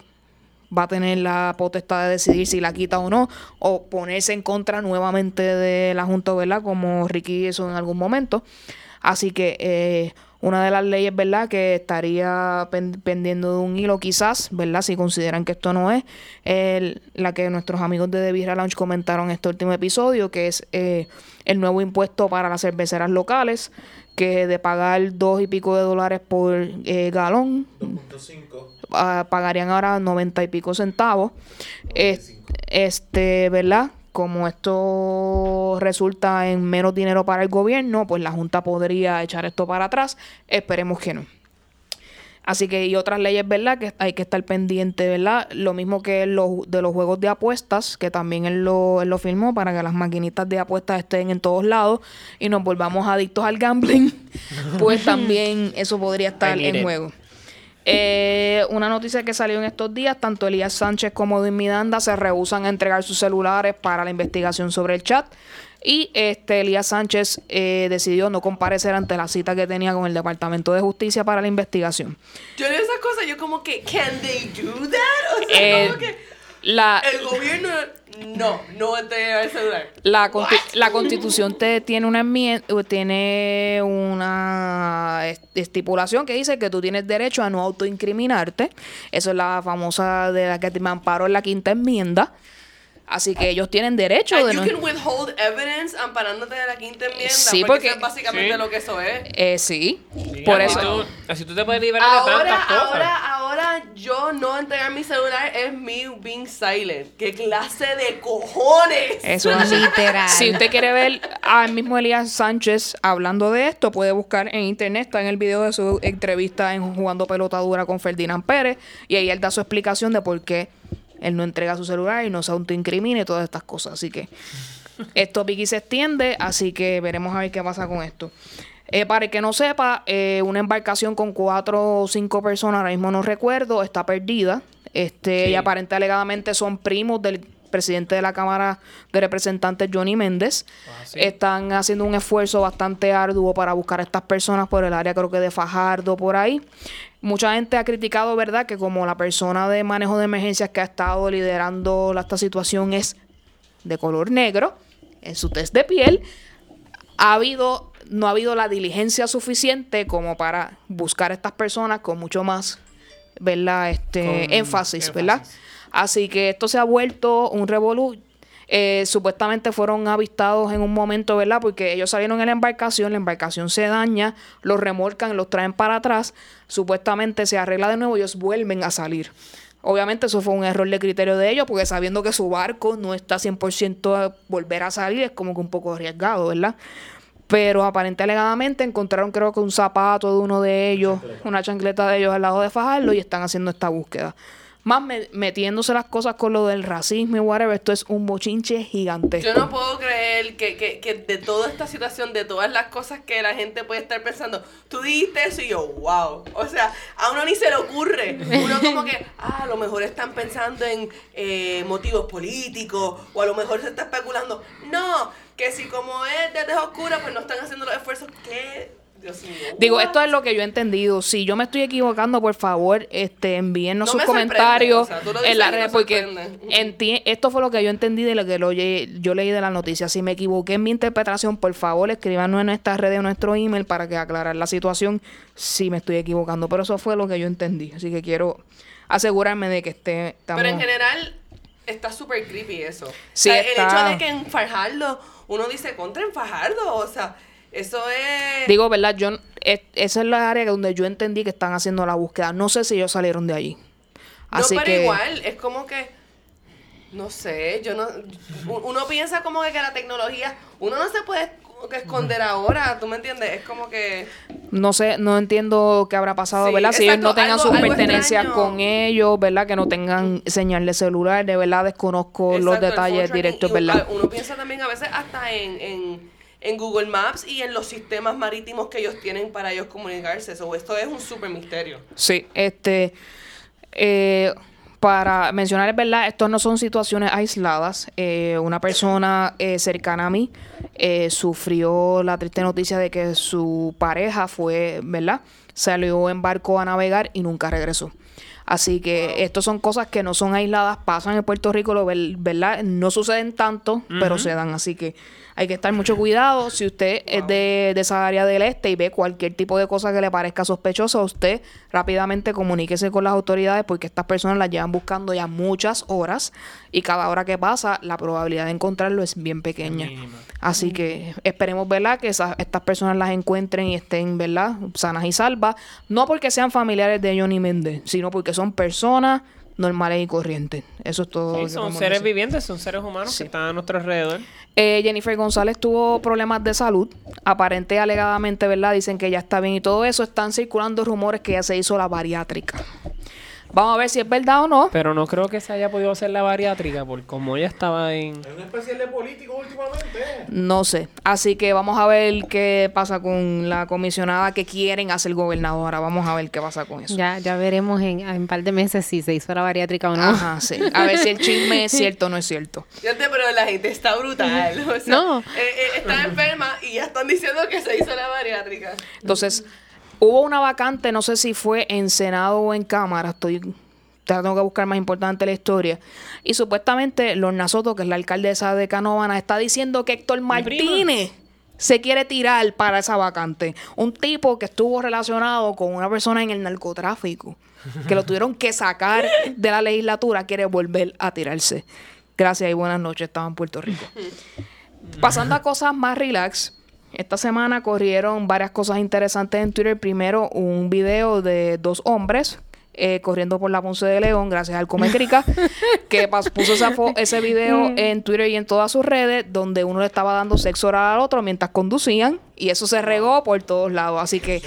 va a tener la potestad de decidir si la quita o no, o ponerse en contra nuevamente de la Junta, ¿verdad? Como Ricky hizo en algún momento. Así que eh, una de las leyes, ¿verdad? Que estaría pen- pendiendo de un hilo quizás, ¿verdad? Si consideran que esto no es, el- la que nuestros amigos de The Birra Lounge comentaron en este último episodio, que es eh, el nuevo impuesto para las cerveceras locales, que de pagar dos y pico de dólares por eh, galón, 2.5. ah, pagarían ahora 90 y pico centavos. Es- este, ¿verdad? Como esto resulta en menos dinero para el gobierno, pues la Junta podría echar esto para atrás. Esperemos que no. Así que, y otras leyes, ¿verdad? Que hay que estar pendiente, ¿verdad? Lo mismo que los, de los juegos de apuestas, que también él lo, él lo firmó para que las maquinitas de apuestas estén en todos lados y nos volvamos adictos al gambling, pues también eso podría estar en it. juego. Eh, una noticia que salió en estos días, tanto Elías Sánchez como Edwin Miranda se rehusan a entregar sus celulares para la investigación sobre el chat. Y este Elías Sánchez eh, decidió no comparecer ante la cita que tenía con el Departamento de Justicia para la investigación. Yo leo esas cosas, yo como que, ¿can they do that? O sea, Eh, como que la, el gobierno no, no entregar el celular. La, consti- la constitución te tiene una enmien- o tiene una est- estipulación que dice que tú tienes derecho a no autoincriminarte. Eso es la famosa de la que te me amparo en la quinta enmienda. Así que ellos tienen derecho And de you no. can withhold evidence amparándote de la quinta enmienda. Sí, porque, porque- eso es básicamente Sí. lo que eso es. Eh, sí, Sí, por así eso. Tú, así tú te puedes liberar de Ahora, tantas cosas. ahora, ahora, yo no entregar mi celular es me being silent. ¿Qué clase de cojones? Eso es. Literal. Si usted quiere ver al mismo Elías Sánchez hablando de esto, puede buscar en internet, está en el video de su entrevista en Jugando Pelota Dura con Ferdinand Pérez, y ahí él da su explicación de por qué él no entrega su celular y no se autoincrimina y todas estas cosas. Así que esto Vicky se extiende, así que veremos a ver qué pasa con esto. Eh, para el que no sepa, eh, una embarcación con cuatro o cinco personas, ahora mismo no recuerdo, está perdida. Este, Sí. Y aparente alegadamente son primos del presidente de la Cámara de Representantes, Johnny Méndez. Ah, sí. Están haciendo un esfuerzo bastante arduo para buscar a estas personas por el área, creo que de Fajardo, por ahí. Mucha gente ha criticado, ¿verdad?, que como la persona de manejo de emergencias que ha estado liderando esta situación es de color negro, en su test de piel, ha habido, no ha habido la diligencia suficiente como para buscar a estas personas con mucho más, ¿verdad? Este, énfasis, ¿verdad? Así que esto se ha vuelto un revolú. Eh, supuestamente fueron avistados en un momento, ¿verdad? Porque ellos salieron en la embarcación, la embarcación se daña, los remolcan, los traen para atrás, supuestamente se arregla de nuevo y ellos vuelven a salir. Obviamente eso fue un error de criterio de ellos, porque sabiendo que su barco no está 100% a volver a salir, es como que un poco arriesgado, ¿verdad? Pero aparente alegadamente encontraron creo que un zapato de uno de ellos, una chancleta de ellos al lado de Fajardo y están haciendo esta búsqueda. Más me- metiéndose las cosas con lo del racismo y whatever, esto es un bochinche gigantesco. Yo no puedo creer que, que, que de toda esta situación, de todas las cosas que la gente puede estar pensando, tú dijiste eso y yo, wow. O sea, a uno ni se le ocurre. Uno como que, ah, a lo mejor están pensando en eh, motivos políticos o a lo mejor se está especulando. No, que si como es de tez oscura, pues no están haciendo los esfuerzos que... Dios mío. Digo, esto es lo que yo he entendido. Si yo me estoy equivocando, por favor, este, envíennos No sus comentarios o sea, tú lo en la red, porque esto fue lo que yo entendí de lo que lo yo leí de la noticia. Si me equivoqué en mi interpretación, por favor, escríbanos en nuestras redes o nuestro email para que aclarar la situación si me estoy equivocando. Pero eso fue lo que yo entendí. Así que quiero asegurarme de que esté. estamos- Pero en general está súper creepy eso. Sí, O sea, El hecho de que en Fajardo uno dice contra en Fajardo, o sea, eso es... Digo, ¿verdad? Yo, es- esa es la área donde yo entendí que están haciendo la búsqueda. No sé si ellos salieron de allí. Así no, pero que, igual, es como que... No sé, yo no... Uno piensa como que, que la tecnología... Uno no se puede que esconder ahora, ¿tú me entiendes? Es como que... No sé, no entiendo qué habrá pasado, Sí, ¿verdad? Si ellos no tengan algo- sus pertenencias con ellos, ¿verdad? Que no tengan señal de celular, de verdad desconozco los Exacto, detalles directos, ¿verdad? Uno piensa también a veces hasta en, en, en Google Maps y en los sistemas marítimos que ellos tienen para ellos comunicarse. So, esto es un súper misterio. Sí, este, eh, para mencionar, es verdad, estos no son situaciones aisladas. Eh, una persona eh, cercana a mí eh, sufrió la triste noticia de que su pareja fue, ¿verdad? Salió en barco a navegar y nunca regresó. Así que estas son cosas que no son aisladas, pasan en Puerto Rico, ¿verdad? No suceden tanto, pero se dan. Así que hay que estar mucho cuidado. Si usted es de, de esa área del este y ve cualquier tipo de cosa que le parezca sospechosa, usted rápidamente comuníquese con las autoridades porque estas personas las llevan buscando ya muchas horas y cada hora que pasa la probabilidad de encontrarlo es bien pequeña. Así que esperemos, ¿verdad? Que esas, estas personas las encuentren y estén, ¿verdad? Sanas y salvas. No porque sean familiares de Johnny Méndez, sino porque son personas normales y corrientes. Eso es todo. Sí, son seres decir. vivientes, son seres humanos Sí. que están a nuestro alrededor. Eh, Jennifer González tuvo problemas de salud. Aparente y alegadamente, ¿verdad? Dicen que ya está bien y todo eso. Están circulando rumores que ya se hizo la bariátrica. Vamos a ver si es verdad o no. Pero no creo que se haya podido hacer la bariátrica, porque como ella estaba en... Hay un especial de político últimamente. No sé. Así que vamos a ver qué pasa con la comisionada que quieren hacer gobernadora. Vamos a ver qué pasa con eso. Ya, ya veremos en, en un par de meses si se hizo la bariátrica o no. Ajá, sí. A ver si el chisme es cierto o no es cierto. Fíjate, pero la gente está brutal. O sea, No. eh, eh, está enferma y ya están diciendo que se hizo la bariátrica. Entonces, hubo una vacante, no sé si fue en Senado o en Cámara, estoy tengo que buscar más importante la historia. Y supuestamente Lorna Soto, que es la alcaldesa de Canovana, está diciendo que Héctor. Martínez se quiere tirar para esa vacante. Un tipo que estuvo relacionado con una persona en el narcotráfico, que lo tuvieron que sacar de la legislatura, quiere volver a tirarse. Gracias y buenas noches, estaba en Puerto Rico. Pasando a cosas más relax, esta semana corrieron varias cosas interesantes en Twitter. Primero, un video de dos hombres eh, corriendo por la Ponce de León, gracias al Comecrica, que puso esa ese video en Twitter y en todas sus redes, donde uno le estaba dando sexo oral al otro mientras conducían, y eso se regó por todos lados. Así que.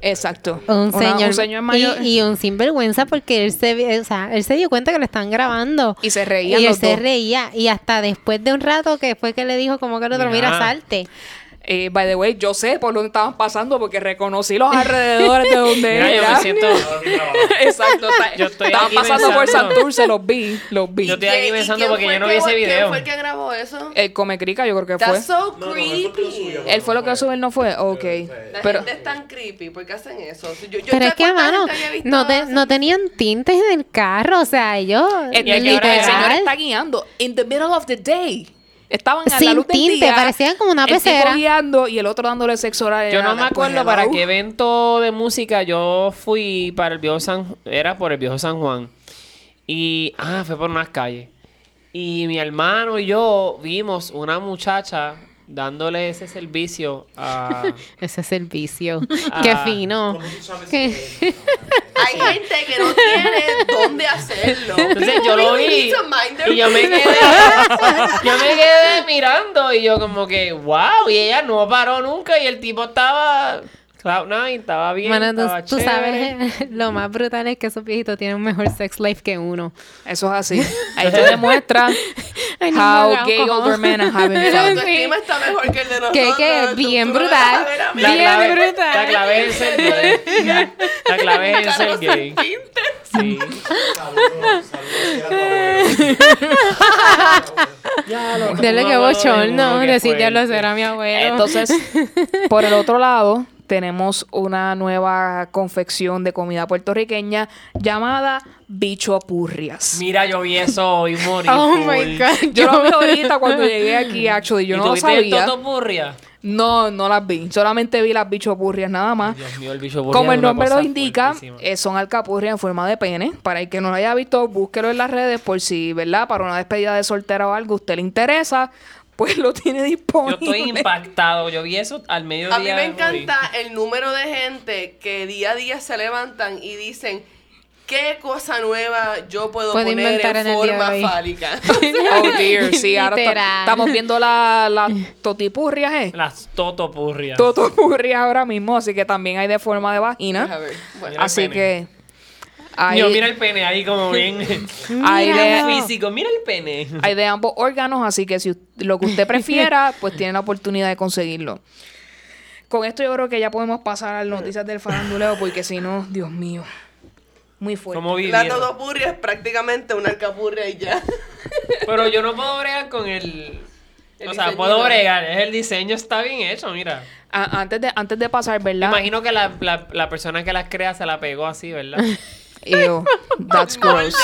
Exacto. Un Una- señor, un señor mayor. Y, y un sinvergüenza porque él se, o sea, él se dio cuenta que lo están grabando. Y se reían Y él los se dos. reía. Y hasta después de un rato que fue que le dijo como que el otro, Mira. mira, salte. Eh, by the way, yo sé por dónde estaban pasando porque reconocí los alrededores de donde Mira, yo era. me siento... Exacto. está- Yo estoy estaban aquí pasando por pensando. Santurce, los vi, los vi. Yo estoy aquí ¿Y pensando quién porque yo no vi ese ¿Quién video. fue el que grabó eso? El Comecrica yo creo que fue. That's so creepy. Él fue lo que lo subió, él no fue. Ok. La Pero gente es tan creepy. ¿Por qué hacen eso? Yo, yo Pero es que, mano, no, te- no tenían tintes en el carro. O sea, ellos. el, señor está guiando in the middle of the day. Estaban a la Sin luz del tinte, día, parecían como una el tipo pecera. guiando y el otro dándole sexo oral. Yo no a me acuerdo para qué evento de música yo fui para el viejo San era por el viejo San Juan y ah fue por unas calles y mi hermano y yo vimos una muchacha dándole ese servicio a Ese servicio. Qué fino. Qué- Hay gente que no tiene dónde hacerlo. entonces yo lo vi y yo me quedé yo me quedé mirando y yo como que wow y ella no paró nunca y el tipo estaba Cloud Nine estaba bien tú, estaba tú chévere. sabes, lo más brutal es que esos viejitos tienen un mejor sex life que uno. Eso es así. Ahí se demuestra Ay, no, how gay como- older men are having El fun. autoestima está mejor que el de nosotros. Que- que bien tú brutal. La Bien clave, brutal. la clave es ser gay. La clave es ser Carlos gay. Sí. Saludos, saludos Dile que bochorno, decirle lo será a mi abuelo. Entonces, por el otro lado, tenemos una nueva confección de comida puertorriqueña llamada bichopurrias. Mira, yo vi eso hoy morir. oh my god. Yo lo vi ahorita cuando llegué aquí, actually. Yo ¿Y no lo el sabía. Purria? No, no las vi. Solamente vi las bichopurrias nada más. Dios mío, el bicho Purria Como el nombre lo indica, eh, son alcapurrias en forma de pene. Para el que no lo haya visto, búsquelo en las redes por si, ¿verdad? Para una despedida de soltera o algo, usted le interesa, pues lo tiene Yo disponible. estoy impactado. Yo vi eso al mediodía. A mí me hoy. encanta el número de gente que día a día se levantan y dicen qué cosa nueva yo puedo, Puedo poner en forma fálica. Oh dear, sí, ahora estamos viendo las la totipurrias, ¿eh? Las Toto Purrias. Totopurrias ahora mismo, así que también hay de forma de A vagina. ver, bueno. Así que hay, Yo, mira el pene ahí como bien. hay de, físico. Mira el pene. hay de ambos órganos, así que si lo que usted prefiera, pues tiene la oportunidad de conseguirlo. Con esto yo creo que ya podemos pasar a las noticias del faranduleo, porque si no, Dios mío, muy fuerte. ¿Cómo La vivieron? totopurria es prácticamente una alcapurria y ya. Pero yo no puedo bregar con el... El o sea, puedo bregar. El diseño está bien hecho, mira. A- antes, de, antes de pasar, Me ¿verdad? imagino que la, la, la persona que las crea se la pegó así, ¿verdad? Ew, that's gross.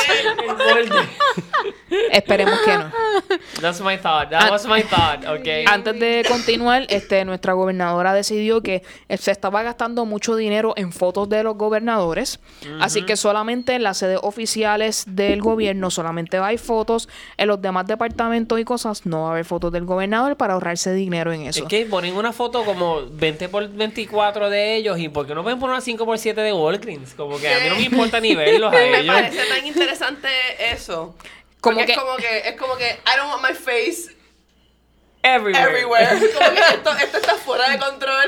Esperemos que no. That's my thought. That Ah. was my thought, okay. Antes de continuar, este, nuestra gobernadora decidió que se estaba gastando mucho dinero en fotos de los gobernadores, así que solamente en las sedes oficiales del gobierno solamente hay fotos, en los demás departamentos y cosas no va a haber fotos del gobernador para ahorrarse dinero en eso. Es que ponen una foto como 20 por 24 de ellos y ¿por qué no pueden poner una 5 por 7 de Walgreens? Como que a mí no me importa ni verlos a me ellos. parece tan interesante eso. Como que- es como que es como que I don't want my face Everywhere. everywhere. Como que esto, esto está fuera de control.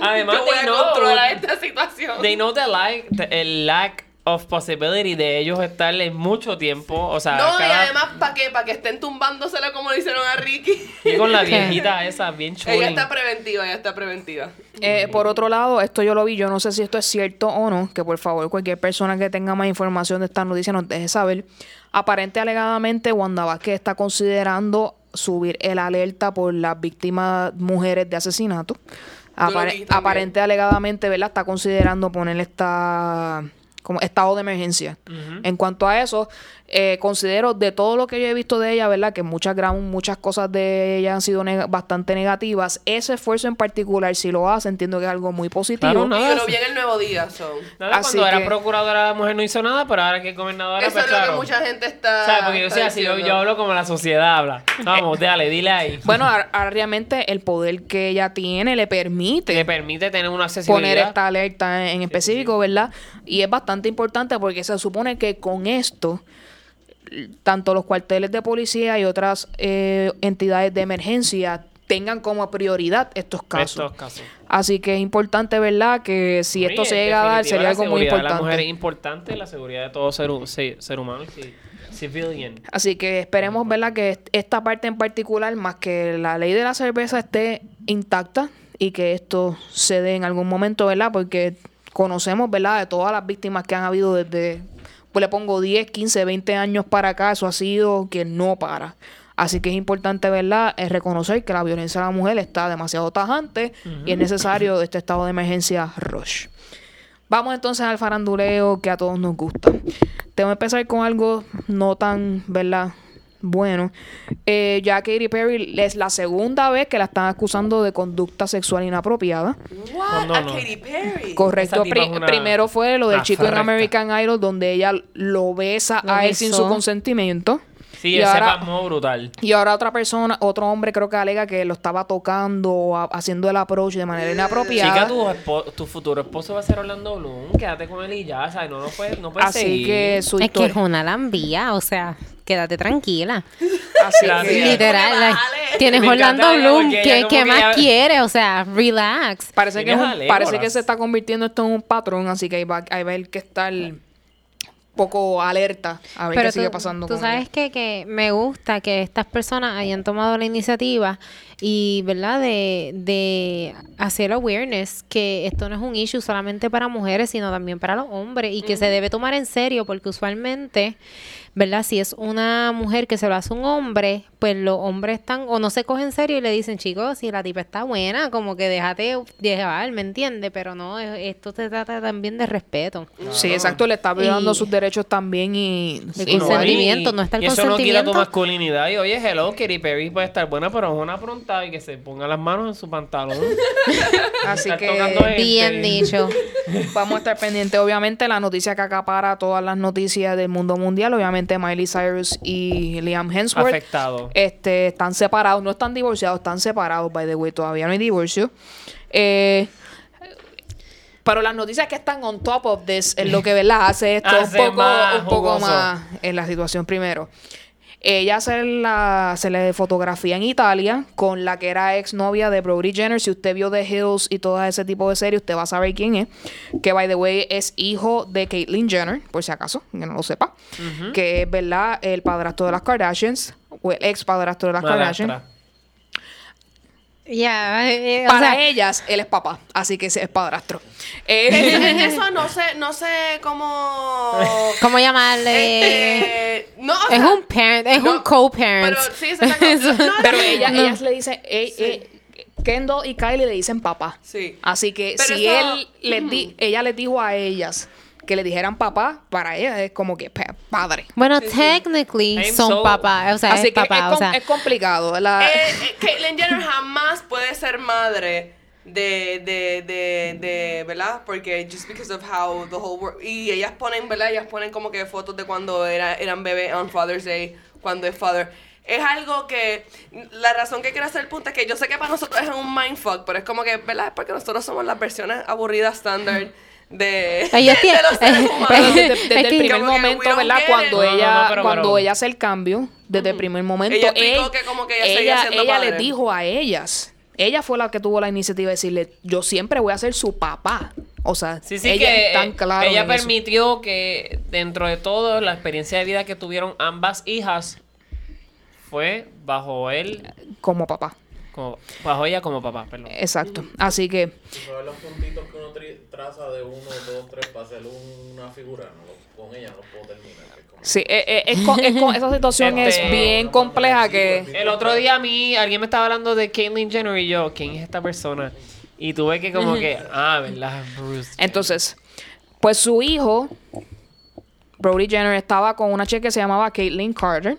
Además, Yo voy they a know- controlar esta situación. They know the like, the- el lack of possibility de ellos estar en mucho tiempo. O sea, no, y además, ¿para qué? Para que estén tumbándosela como le hicieron a Ricky. y con la viejita esa, bien chula. ella está preventiva, ella está preventiva. Eh, por otro lado, esto yo lo vi, yo no sé si esto es cierto o no, que por favor cualquier persona que tenga más información de esta noticia nos deje saber. Aparente alegadamente Wanda Vázquez está considerando subir el alerta por las víctimas mujeres de asesinato. Apare- aparente alegadamente, ¿verdad? Está considerando poner esta como estado de emergencia. En cuanto a eso, eh, considero de todo lo que yo he visto de ella, ¿verdad? Que muchas, gran, muchas cosas de ella han sido neg- bastante negativas. Ese esfuerzo en particular, si lo hace, entiendo que es algo muy positivo. Claro, no. Y yo lo vi en el nuevo día, so. Nada, Así cuando que- era procuradora la mujer no hizo nada, pero ahora que es gobernadora, Eso pues es lo claro. que mucha gente está. ¿Sabes? Porque yo soy así, yo, hablo como la sociedad habla. Vamos, dale, dile ahí. Bueno, ahora- realmente el poder que ella tiene le permite Te permite tener una poner accesibilidad. esta alerta en específico, ¿verdad? Y es bastante importante porque se supone que con esto, tanto los cuarteles de policía y otras eh, entidades de emergencia tengan como prioridad estos casos. Estos casos. Así que es importante, ¿verdad? Que si esto se llega a dar, sería algo muy de La mujer es importante. importante, la seguridad de todo ser, ser humano, sí, civilian. Así que esperemos, ¿verdad? Que est- esta parte en particular, más que la ley de la cerveza esté intacta y que esto se dé en algún momento, ¿verdad? Porque conocemos, ¿verdad? De todas las víctimas que han habido desde, pues le pongo 10, 15, 20 años para acá, eso ha sido que no para. Así que es importante, ¿verdad? Es reconocer que la violencia a la mujer está demasiado tajante y es necesario este estado de emergencia rush. Vamos entonces al faranduleo que a todos nos gusta. Tengo que empezar con algo no tan, ¿verdad? Bueno, eh, ya Katy Perry es la segunda vez que la están acusando de conducta sexual inapropiada. What? ¿Cuándo A no? Katy Perry. Correcto. Pri- una primero fue lo del chico en. American Idol, donde ella lo besa Lo a él sin su consentimiento. Sí, Y ese ahora- pasmo brutal. Y ahora otra persona, otro hombre creo que alega que lo estaba tocando, o a- haciendo el approach de manera inapropiada. Chica, tu, espo- tu futuro esposo va a ser Orlando Bloom. Quédate con él y ya, ¿sabes? No, no puedes, no puedes Así seguir. que su Es que es una lambía, o sea, quédate tranquila. así que- Literal. Tienes Me Orlando Bloom, ¿qué, que más ella- quiere? O sea, relax. Parece que, es un- parece que se está convirtiendo esto en un patrón, así que hay, va, hay ver que estar poco alerta a ver Pero qué sigue pasando tú con sabes que, que me gusta que estas personas hayan tomado la iniciativa y, ¿verdad?, de, de hacer awareness que esto no es un issue solamente para mujeres, sino también para los hombres y que se debe tomar en serio porque usualmente, ¿verdad?, si es una mujer que se lo hace un hombre, pues los hombres están o no se cogen en serio y le dicen, chicos, si la tipa está buena, como que déjate llevar, ¿me entiendes? Pero no, es- esto se trata también de respeto. Sí, exacto, le está violando Y- sus derechos también y... Y no hay- consentimiento, no está el y eso no quita tu masculinidad. Y oye, hello, Katy Perry puede estar buena, pero es una afrontada y que se ponga las manos en su pantalón. Así que gente. Bien dicho. vamos a estar pendientes. Obviamente la noticia que acapara todas las noticias del mundo mundial, obviamente Miley Cyrus y Liam Hemsworth Afectado. este, están separados, no están divorciados, están separados, by the way, todavía no hay divorcio. Eh, pero las noticias que están on top of this es lo que ¿verdad? hace esto Hace un poco, más un poco jugoso. más en la situación primero. Ella se, la, se le fotografía en Italia con la que era ex novia de Brody Jenner. Si usted vio The Hills y todo ese tipo de series, usted va a saber quién es. Que, by the way, es hijo de Caitlyn Jenner, por si acaso, que no lo sepa. Que es, ¿verdad? El padrastro de las Kardashians, o el ex padrastro de las Kardashians. Ya, eh, o Para sea, ellas, él es papá, así que ese es padrastro. Eh, En eso no sé, no sé cómo. ¿cómo llamarle? Este, no, es sea, un parent, es no, un co-parent. Pero sí, se no, pero ella, No. ellas le dicen, eh, eh, Kendall y Kylie le dicen papá. Sí. Así que Pero si eso- él les di, ella les dijo a ellas que le dijeran papá, para ellas es como que pa- padre. bueno, Sí, sí. technically I'm son so- papás, o sea, Así es que papá, es, o sea, es complicado. La, Eh, eh, Caitlyn Jenner jamás puede ser madre de, de, de, de, ¿verdad? Porque just because of how the whole world... Y ellas ponen, ¿verdad? Ellas ponen como que fotos de cuando era, eran bebés on Father's Day, cuando es father. Es algo que... La razón que quiero hacer el punto es que yo sé que para nosotros es un mindfuck, pero es como que, ¿verdad? Es porque nosotros somos las versiones aburridas estándar de, Ellos de los seres humanos. desde, desde Es el primer Como momento, ¿verdad? Cuando. No, ella, no, pero- cuando pero- ella hace el cambio, desde el primer momento, Ella explicó ella- que como que ella seguía ella, siendo ella padre. les dijo a ellas, ella fue la que tuvo la iniciativa de decirle, yo siempre voy a ser su papá. O sea, Sí, sí, ella que es tan clara ella eso. permitió que dentro de todo la experiencia de vida que tuvieron ambas hijas fue bajo él, como papá. Como, bajo ella como papá, perdón. Exacto. Así que ¿Sabes los puntitos que uno traza de uno, dos, tres para hacer un- una figura? No, lo- con ella no lo puedo terminar. es sí, eh, eh, es con- es con- esa situación Este- es bien compleja que El otro día a mí alguien me estaba hablando de Caitlyn Jenner y yo, ¿quién es esta persona? Y tuve que como que, ah, ¿verdad? Bruce. Entonces, pues su hijo Brody Jenner estaba con una chica que se llamaba Caitlyn Carter.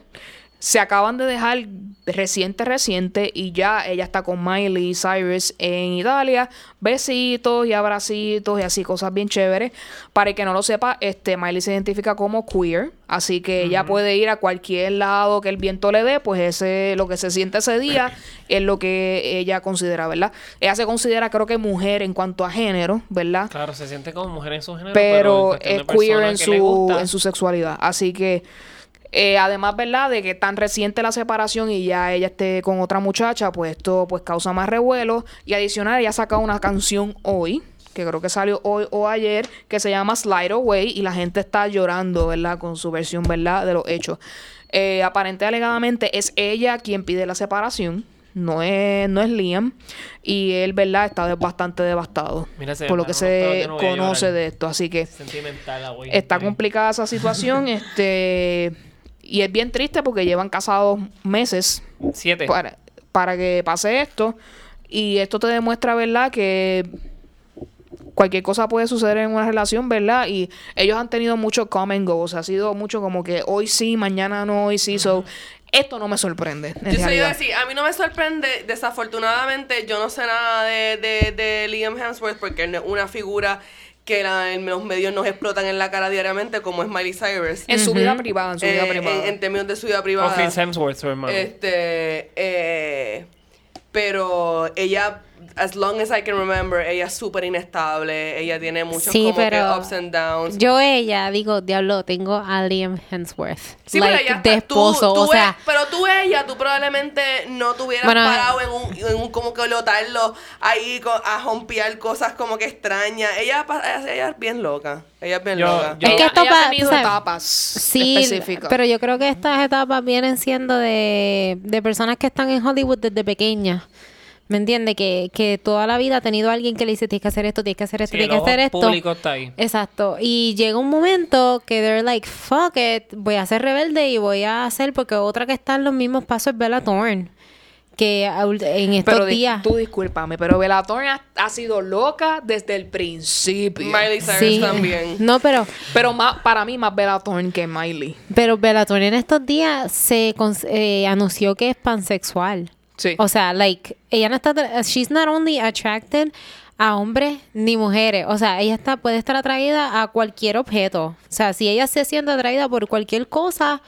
Se acaban de dejar reciente, reciente, y ya ella está con Miley Cyrus en Italia. Besitos y abracitos y así, cosas bien chéveres. Para el que no lo sepa, este Miley se identifica como queer, así que ella puede ir a cualquier lado que el viento le dé, pues ese lo que se siente ese día es lo que ella considera, ¿verdad? Ella se considera, creo que mujer en cuanto a género, ¿verdad? Claro, se siente como mujer en su género, pero cuestión es queer en su, en su sexualidad. Así que, eh, además, ¿verdad? De que tan reciente la separación y ya ella esté con otra muchacha, pues esto pues causa más revuelo. Y adicional, ella ha sacado una canción hoy, que creo que salió hoy o ayer, que se llama Slide Away y la gente está llorando, ¿verdad? Con su versión, ¿verdad? De los hechos. Eh, aparente alegadamente es ella quien pide la separación. No es, no es Liam. Y él, ¿verdad? Está bastante devastado. Mira, por lo que se no conoce de esto. Así que Sentimental, está complicada esa situación. este Y es bien triste porque llevan casados meses Siete. para, para que pase esto. Y esto te demuestra, ¿verdad? Que cualquier cosa puede suceder en una relación, ¿verdad? Y ellos han tenido mucho come and go. O sea, ha sido mucho como que hoy sí, mañana no, hoy sí. So, esto no me sorprende. en Yo soy decir, a mí no me sorprende, desafortunadamente yo no sé nada de, de, de Liam Hemsworth porque no es una figura que la- en los medios nos explotan en la cara diariamente como es Miley Cyrus. En su vida privada, en su vida Eh, privada. En, en términos de su vida O privada. Chris Hemsworth, su hermano. Este, eh, pero ella, as long as I can remember, ella es súper inestable. Ella tiene muchos Sí, como que ups and downs. Yo ella, digo, diablo, tengo a Liam Hemsworth. Sí, like, pero ella de tú- esposo, tú o sea... e- pero tú ella, tú probablemente no te hubieras Bueno, parado en un, en un como que lotarlo ahí a jompear cosas como que extrañas. Ella, ella, ella es bien loca. Ella es bien Yo- loca. yo- Es que esto ella pa- ha tenido tú sabes, etapas Sí, específicas. pero yo creo que estas etapas vienen siendo de, de personas que están en Hollywood desde pequeñas. ¿Me entiendes? Que, que toda la vida ha tenido alguien que le dice, tienes que hacer esto, tienes que hacer esto, Sí, tienes el que hacer esto. público está ahí. Exacto. Y llega un momento que they're like, fuck it, voy a ser rebelde y voy a hacer, porque otra que está en los mismos pasos es Bella Thorne. Que en estos Pero días... tú discúlpame, pero Bella Thorne ha, ha sido loca desde el principio. Miley Cyrus Sí. también. No, pero... Pero más, para mí más Bella Thorne que Miley. Pero Bellator en estos días se eh, anunció que es pansexual. Sí. O sea, like, ella no está, she's not only attracted a hombres ni mujeres. O sea, ella está, puede estar atraída a cualquier objeto. O sea, si ella se siente atraída por cualquier cosa,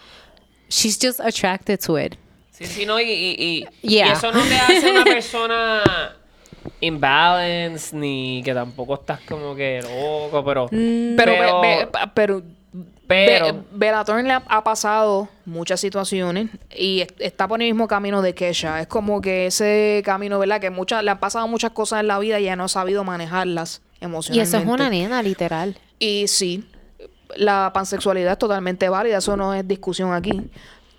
she's just attracted to it. Sí, sí, no, y, y, y- Yeah. y eso no te hace una persona imbalance, ni que tampoco estás como que loco, pero... Mm, pero, pero- Thorne le ha, ha pasado muchas situaciones y es- está por el mismo camino de Kesha. Es como que ese camino, ¿verdad? Que muchas, le han pasado muchas cosas en la vida y ella no ha sabido manejarlas Y emocionalmente. eso es una nena, literal. Y sí, la pansexualidad es totalmente válida, eso no es discusión aquí.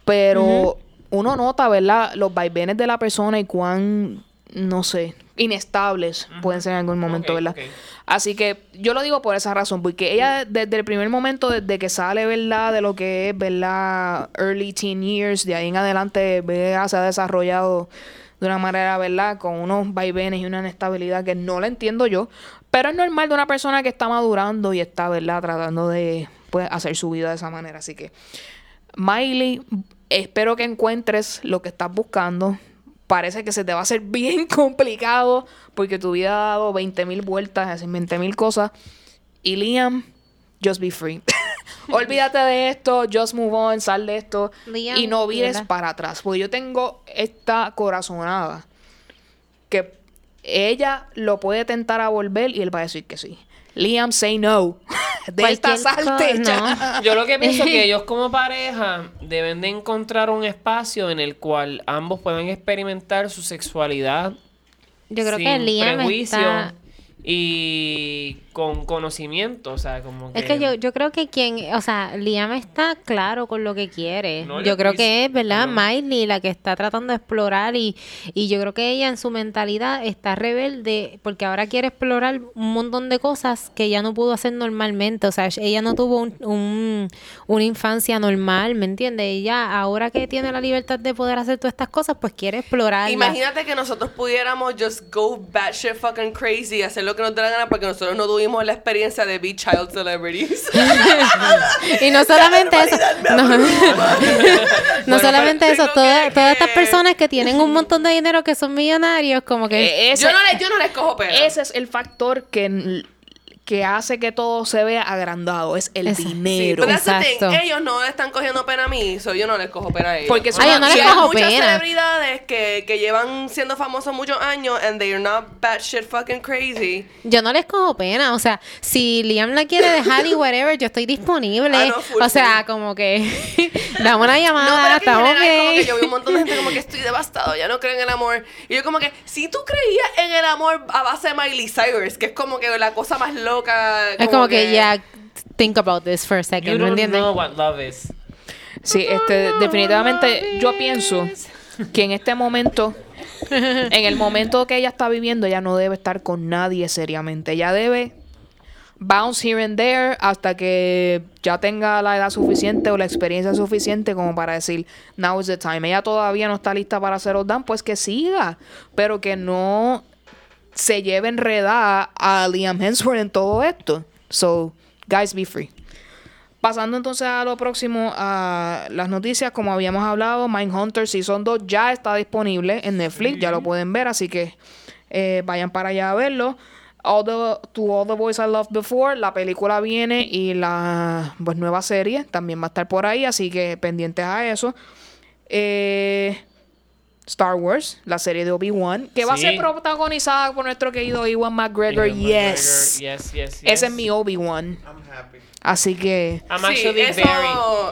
Pero uno nota, ¿verdad? Los vaivenes de la persona y cuán, no sé, inestables pueden ser en algún momento, ¿verdad? Así que yo lo digo por esa razón, porque ella desde el primer momento, desde que sale, ¿verdad? De lo que es, ¿verdad? Early teen years, de ahí en adelante, ¿verdad? Se ha desarrollado de una manera, ¿verdad? Con unos vaivenes y una inestabilidad que no la entiendo yo. Pero es normal de una persona que está madurando y está, ¿verdad? Tratando de, pues, hacer su vida de esa manera. Así que, Miley, espero que encuentres lo que estás buscando. Parece que se te va a hacer bien complicado porque tu vida ha dado 20 mil vueltas, hacen 20 mil cosas. Y Liam, just be free. Olvídate de esto, just move on, sal de esto Liam, y no vires para atrás. Porque yo tengo esta corazonada que ella lo puede tentar a volver y él va a decir que sí. Liam, say no. De esta Cualquier co- salte no. Yo lo que pienso es que ellos como pareja deben de encontrar un espacio en el cual ambos puedan experimentar su sexualidad Yo creo sin que Liam prejuicio está... y con conocimiento, o sea, como que... Es que yo, yo creo que quien, o sea, Liam está claro con lo que quiere. No, yo creo que es, ¿verdad? no. Miley la que está tratando de explorar y, y yo creo que ella en su mentalidad está rebelde porque ahora quiere explorar un montón de cosas que ella no pudo hacer normalmente. O sea, ella no tuvo un, un- una infancia normal, ¿me entiendes? Ella ahora que tiene la libertad de poder hacer todas estas cosas, pues quiere explorar. Imagínate que nosotros pudiéramos just go batshit fucking crazy, hacer lo que nos dé la gana porque nosotros no tuvimos vivimos la experiencia de be child celebrities. Y no solamente eso, no, no Bueno, solamente eso, todas, todas estas personas que tienen un montón de dinero que son millonarios, como que Eh, ese, yo, no les, yo no les cojo pena. ese es el factor que, que hace que todo se vea agrandado. Es el Sí, dinero. pero that's the thing, Exacto. ellos no le están cogiendo pena a mí, so yo no les cojo pena a ellos. Porque es Ay, yo no les hay cojo muchas pena. celebridades que, que llevan siendo famosos muchos años and they're not batshit fucking crazy. yo no les cojo pena, o sea, si Liam la quiere dejar y whatever, yo estoy disponible. Ah, no, full, o sea, full. como que dame una No, llamada, pero es que en estamos general es como que bien. yo vi un montón de gente como que estoy devastado, ya no creo en el amor. Y yo como que, si tú creías en el amor a base de Miley Cyrus, que es como que la cosa más loca. Es como que ya think about this for a You second, ¿me don't entiendes? know what love is. Sí, este, definitivamente yo pienso que en este momento, en el momento que ella está viviendo, ella no debe estar con nadie seriamente. Ella debe bounce here and there hasta que ya tenga la edad suficiente o la experiencia suficiente como para decir, now is the time. Ella todavía no está lista para hacer Odan, pues que siga, pero que no se lleve enredada a Liam Hemsworth en todo esto. So, guys, be free. Pasando entonces a lo próximo, a las noticias, como habíamos hablado, Mindhunter Season 2 ya está disponible en Netflix, ya lo pueden ver, así que eh, vayan para allá a verlo. All the, to All the Boys I Loved Before, la película viene y la pues, nueva serie también va a estar por ahí, así que pendientes a eso. Eh, Star Wars, la serie de Obi-Wan, que va a ser protagonizada por nuestro querido Ewan McGregor. Ewan yes. McGregor, yes, yes, Ese es mi Obi-Wan. Así que I'm sí, eso, very...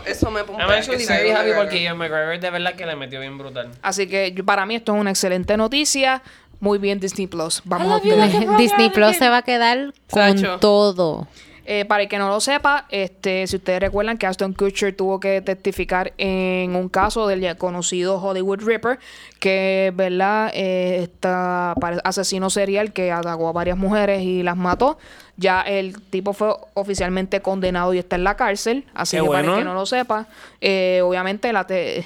eso me I'm actually very happy McGregor. porque Ian McGregor de verdad que le metió bien brutal. Así que yo- para mí esto es una excelente noticia. Muy bien Disney Plus. Vamos a ver. Disney Plus se va a quedar con Sacho. todo. Eh, para el que no lo sepa, este, si ustedes recuerdan que Aston Kutcher tuvo que testificar en un caso del ya conocido Hollywood Ripper, que verdad eh, asesino serial que atacó a varias mujeres y las mató. Ya el tipo fue oficialmente condenado y está en la cárcel. Así Qué que para el que no lo sepa, eh, obviamente la te-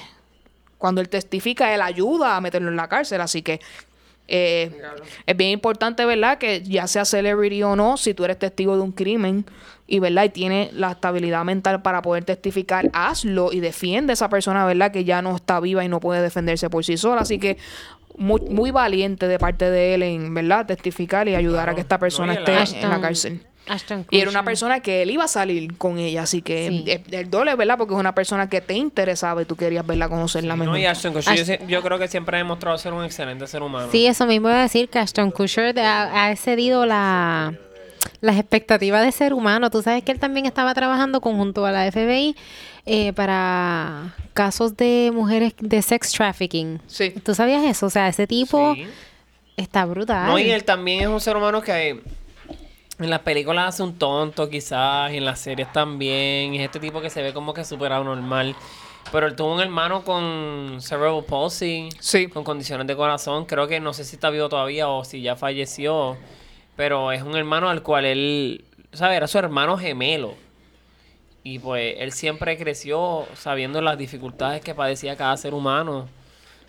cuando él testifica, él ayuda a meterlo en la cárcel. Así que eh, es bien importante, ¿verdad? Que ya sea celebrity o no, si tú eres testigo de un crimen y, ¿verdad? Y tienes la estabilidad mental para poder testificar, hazlo y defiende a esa persona, ¿verdad? Que ya no está viva y no puede defenderse por sí sola. Así que muy, muy valiente de parte de él en, ¿verdad? Testificar y ayudar a que esta persona No, esté en la cárcel. Ashton Y era una persona que él iba a salir con ella, así que Sí. el doble, ¿verdad? Porque es una persona que te interesaba y tú querías verla, conocerla mejor. No, y Ashton Kutcher, yo, Ash- sé- yo creo que siempre ha demostrado ser un excelente ser humano. Sí, eso mismo iba a decir que Ashton Kutcher ha, ha excedido la, las expectativas de ser humano. Tú sabes que él también estaba trabajando conjunto a la FBI eh, para casos de mujeres de sex trafficking. Sí. ¿Tú sabías eso? O sea, ese tipo Sí. está brutal. No, y él también es un ser humano que en las películas hace un tonto quizás, y en las series también, es este tipo que se ve como que súper anormal. Pero él tuvo un hermano con cerebral palsy, Sí. con condiciones de corazón, creo que no sé si está vivo todavía o si ya falleció, pero es un hermano al cual él, ¿sabes? Era su hermano gemelo. Y pues él siempre creció sabiendo las dificultades que padecía cada ser humano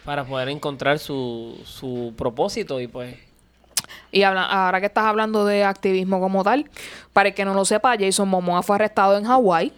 para poder encontrar su, su propósito y pues Y habla- ahora que estás hablando de activismo como tal, para el que no lo sepa, Jason Momoa fue arrestado en Hawái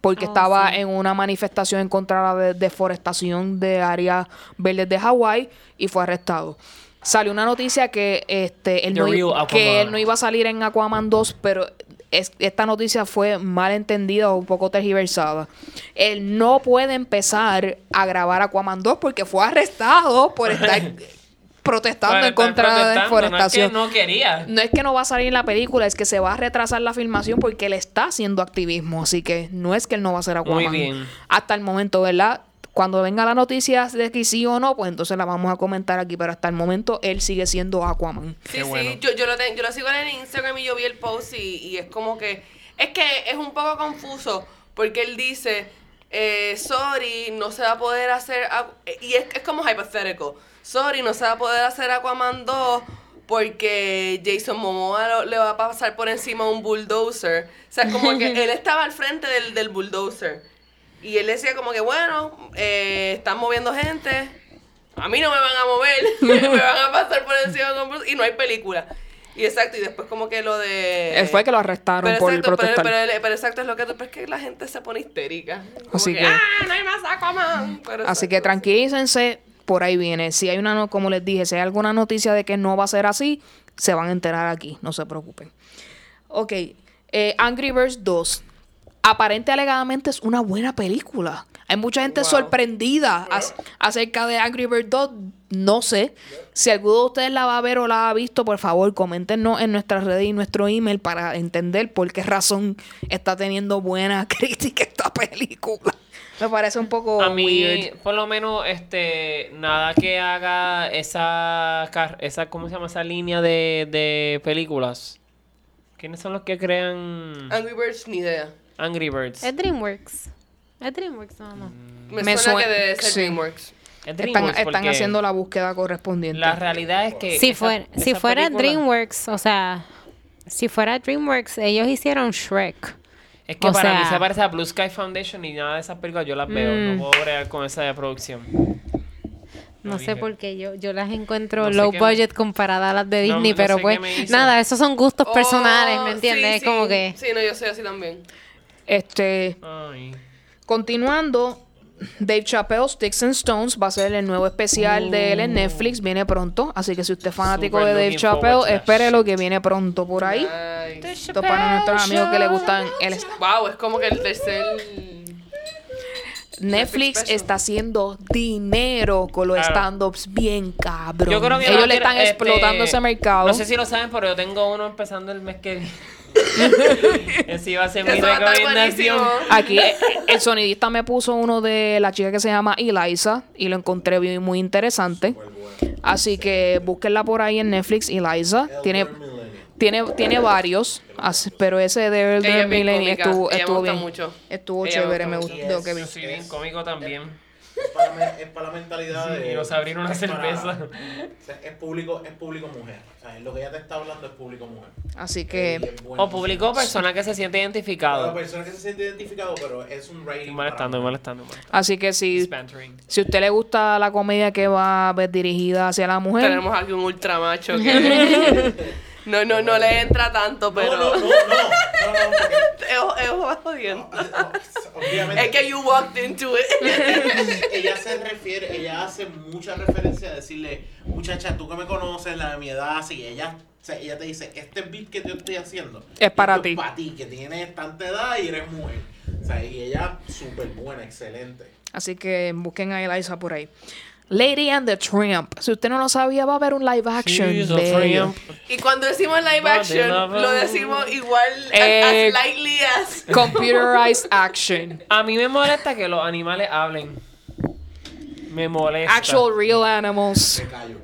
porque Oh, estaba sí. en una manifestación en contra de la de- deforestación de áreas verdes de Hawái y fue arrestado. Salió una noticia que este él no, que él no iba a salir en Aquaman 2, pero es- esta noticia fue mal entendida o un poco tergiversada. Él no puede empezar a grabar Aquaman 2 porque fue arrestado por estar protestando en contra de la protestando, deforestación. No, es que no quería. No es que no va a salir en la película, es que se va a retrasar la filmación porque él está haciendo activismo. Así que no es que él no va a ser Aquaman. Muy bien. Hasta el momento, ¿verdad? Cuando venga la noticia de que sí o no, pues entonces la vamos a comentar aquí. Pero hasta el momento él sigue siendo Aquaman. Sí, sí, yo, yo, lo ten- yo lo sigo en Instagram y yo vi el post y, y es como que, es que es un poco confuso porque él dice, eh, sorry, no se va a poder hacer, Aqu- y es, es como hypothetical, sorry, no se va a poder hacer Aquaman 2 porque Jason Momoa le va a pasar por encima un bulldozer. O sea, es como que él estaba al frente del, del bulldozer. Y él decía como que, bueno, eh, están moviendo gente, a mí no me van a mover, me van a pasar por encima y no hay película. Y exacto, y después como que lo de... Él fue que lo arrestaron pero por exacto, protestar. pero, pero exacto, es lo que. Pero es que la gente se pone histérica. Como Así que, que- ¡Ah, no hay más Aquaman! Pero Así exacto, que tranquilícense, por ahí viene. Si hay una, no- como les dije, si hay alguna noticia de que no va a ser así, se van a enterar aquí, no se preocupen. Ok, eh, Angry Birds 2. Aparente alegadamente es una buena película. Hay mucha gente Wow. sorprendida ac- acerca de Angry Birds 2. No sé. Si alguno de ustedes la va a ver o la ha visto, por favor, coméntenos en nuestras redes y nuestro email para entender por qué razón está teniendo buena crítica esta película. Me parece un poco A mí, weird. por lo menos, este, nada que haga esa, car- esa ¿cómo se llama? Esa línea de, de películas. ¿Quiénes son los que crean Angry Birds, ni idea. Angry Birds? Es DreamWorks. Es DreamWorks, no, no. Me, Me suena, sue- que debe ser sí. DreamWorks. Es Están, DreamWorks están haciendo la búsqueda correspondiente. La realidad es que... Si, esa- fuera, si fuera película- DreamWorks, o sea, si fuera DreamWorks, ellos hicieron Shrek. Es que o para mí se parece a Blue Sky Foundation y nada de esas películas yo las veo. Mm. No puedo bregar con esa producción. No, No sé por qué yo, yo las encuentro No low qué me- budget comparadas a las de Disney, no pero sé pues nada, esos son gustos personales, Oh, ¿me entiendes? sí, Es como sí. que... Sí, no, yo soy así también. Este, Ay. Continuando, Dave Chappelle, Sticks and Stones, va a ser el nuevo especial de él en Netflix, viene pronto. Así que si usted es fanático Super de Dave Chappelle, that espérelo que viene pronto por ahí. Nice. Esto para nuestros amigos que le gustan el Wow, es como que el tercer... Netflix está haciendo dinero con los Claro. stand-ups bien cabrón. Yo creo que Ellos no le quiero- están este, explotando ese mercado. No sé si lo saben, pero yo tengo uno empezando el mes que viene. Ese iba a ser mi Eso va a estar recomendación. buenísimo. Aquí eh, el sonidista me puso uno de la chica que se llama Eliza y lo encontré bien- muy interesante. Así que búsquenla por ahí en Netflix, Eliza. Tiene, tiene, tiene varios, así- pero ese de Elder Millennium estuvo, estuvo gusta bien. mucho. Estuvo Ella chévere, me gustó que vi. Yo soy bien cómico también. Es para, me- es para la mentalidad de. Y vas a abrir una es para- cerveza. o sea, es público, es público mujer. O sea, lo que ella te está hablando es público mujer. Así que bueno. O publicó persona que se siente identificado. persona que se siente identificado, pero es un rating. Estoy molestando, para molestando, molestando. así que si, Spantering. si a usted le gusta la comedia que va a ver dirigida hacia la mujer, Tenemos aquí un ultramacho que... no, no, no le entra tanto, pero... No, no, no, no, no, no, porque- Es, es jodiendo. Obviamente. Es que you walked into it. ella se refiere, ella hace mucha referencia a decirle, muchacha, tú que me conoces, la de mi edad, así ella, o sea, ella te dice, este beat que yo estoy haciendo Es para ti. Es para ti, que tienes tanta edad y eres mujer. O sea, y ella súper buena, excelente. así que busquen a Eliza por ahí. Lady and the Tramp. Si usted no lo sabía, va a haber un live action She's de. Y cuando decimos live action, lo decimos igual, Eh, as lightly as... Computerized action. A mí me molesta que los animales hablen. Me molesta. Actual real animals. Me callo.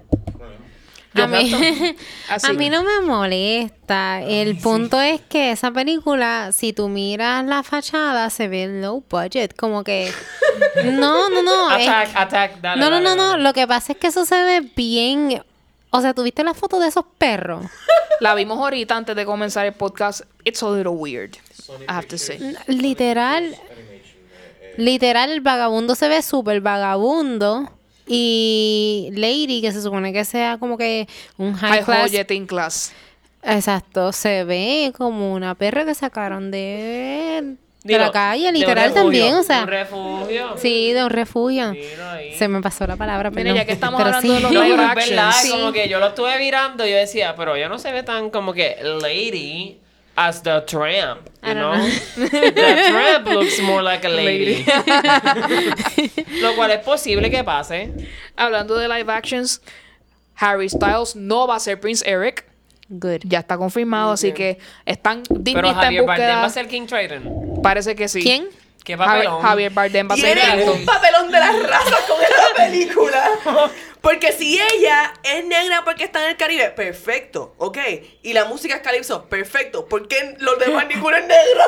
A mí, Así. a mí no me molesta. El punto es que esa película, si tú miras la fachada, se ve low budget. Como que. No, no, no. es- Attack, attack, dale. no, no, dale, no, no. dale. Lo que pasa es que eso se ve bien. O sea, ¿tuviste la foto de esos perros? La vimos ahorita antes de comenzar el podcast. It's a little weird. I have to say. Literal. Literal, el vagabundo se ve súper vagabundo. Y Lady, que se supone que sea como que un high High class. Jetting Class. Exacto, se ve como una perra que sacaron de, de la calle, literal refugio, también, o de sea. Un refugio. Sí, de un refugio. Mira. Se me pasó la palabra, Mira, perdón. ya que estamos Pero hablando de los live pero verdad, como que yo lo estuve mirando y yo decía, pero ella no se ve tan como que lady as the tramp, you I know? don't the tramp looks more like a lady. Lo cual es posible que pase. Hablando de live actions, Harry Styles no va a ser Prince Eric. Good. Ya está confirmado, así que están Disney Pero está en Javier Bardem va a ser King Triton. Parece que sí. ¿Quién? Qué Javier, papelón. Javier Bardem va a ser Tiene un papelón de las razas con esta película. Porque si ella es negra porque está en el Caribe, perfecto, ok. Y la música es calipso, perfecto. ¿Por qué los demás ninguno es negro?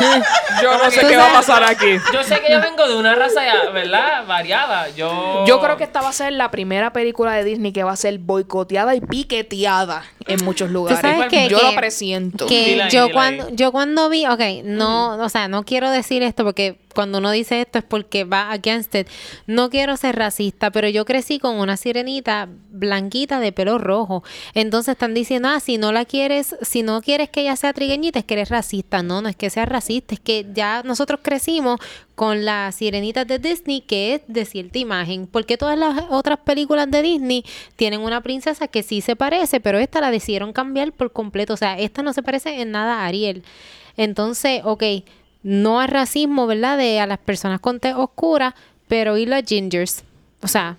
Yo no sé qué va a pasar aquí. Yo sé que yo vengo de una raza, ya, ¿verdad? Variada. Yo... Yo creo que esta va a ser la primera película de Disney que va a ser boicoteada y piqueteada en muchos lugares. sabes que- Yo que- lo presiento. que ahí, yo cuando ahí. yo cuando vi, ok, no, o sea, no quiero decir esto porque cuando uno dice esto es porque va against it. No quiero ser racista, pero yo crecí con una sirenita blanquita de pelo rojo. Entonces están diciendo, ah, si no la quieres, si no quieres que ella sea trigueñita, es que eres racista. No, no es que sea racista, es que ya nosotros crecimos con las sirenitas de Disney que es de cierta imagen. Porque todas las otras películas de Disney tienen una princesa que sí se parece, pero esta la decidieron cambiar por completo. O sea, esta no se parece en nada a Ariel. Entonces, ok, no hay racismo, ¿verdad? De a las personas con tez oscura, pero y los gingers. O sea,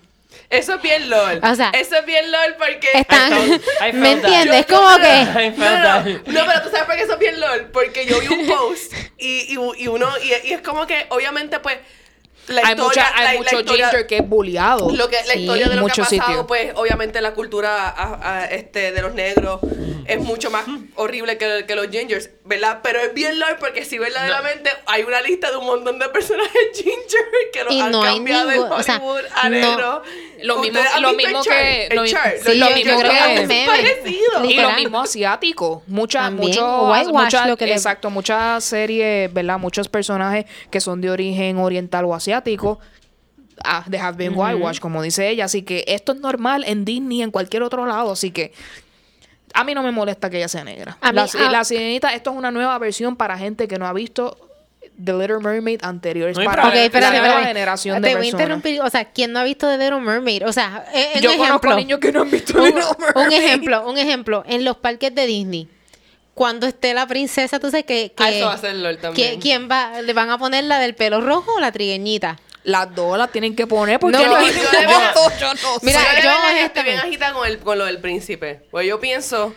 Eso es bien LOL. O sea, eso es bien LOL porque. están. I felt- I ¿Me entiendes? Yo- Como que. No, no, no, pero tú sabes por qué eso es bien LOL. Porque yo vi un post y, y, y uno. Y, y es como que, obviamente, pues. La hay historia, mucha, hay la- la mucho historia- ginger que es bulliado. Lo que, la Sí, historia de lo que ha muchos pasado, sitios. pues obviamente la cultura a- a- este, de los negros es mucho más horrible que, que los gingers, ¿verdad? Pero es bien LOL porque si verdaderamente hay una lista de un montón de personajes ginger que los Y han no hay cambiado de ningún- o sea, Hollywood a no. Lo mismo- lo mismo que- lo mi- chart, sí, los yo gingers creo que parecidos. Y lo mismo asiático. Mucha, También, mucho, whitewash, mucha- lo que le- exacto, muchas series, ¿verdad? Muchos personajes que son de origen oriental o asiático. ah, they have been whitewashed, como dice ella. Así que esto es normal en Disney, en cualquier otro lado. Así que a mí no me molesta que ella sea negra. A mí- la, a- la sirenita, esto es una nueva versión para gente que no ha visto The Little Mermaid anterior. Es No para Ok, problema. espérate, la nueva generación Te de voy a personas. interrumpir. O sea, ¿quién no ha visto The Little Mermaid? O sea, eh, un Yo ejemplo. conozco niños que no han visto un, Little Mermaid. un ejemplo, un ejemplo. En los parques de Disney, cuando esté la princesa, tú sabes que... que Ah, eso va a ser LOL también. que- ¿Quién va? ¿Le van a poner la del pelo rojo o la trigueñita? Las dos las tienen que poner porque No, el yo verdad- yo no Mira, yo, de yo honestamente- bien agitada con, el, con lo del príncipe. Pues yo pienso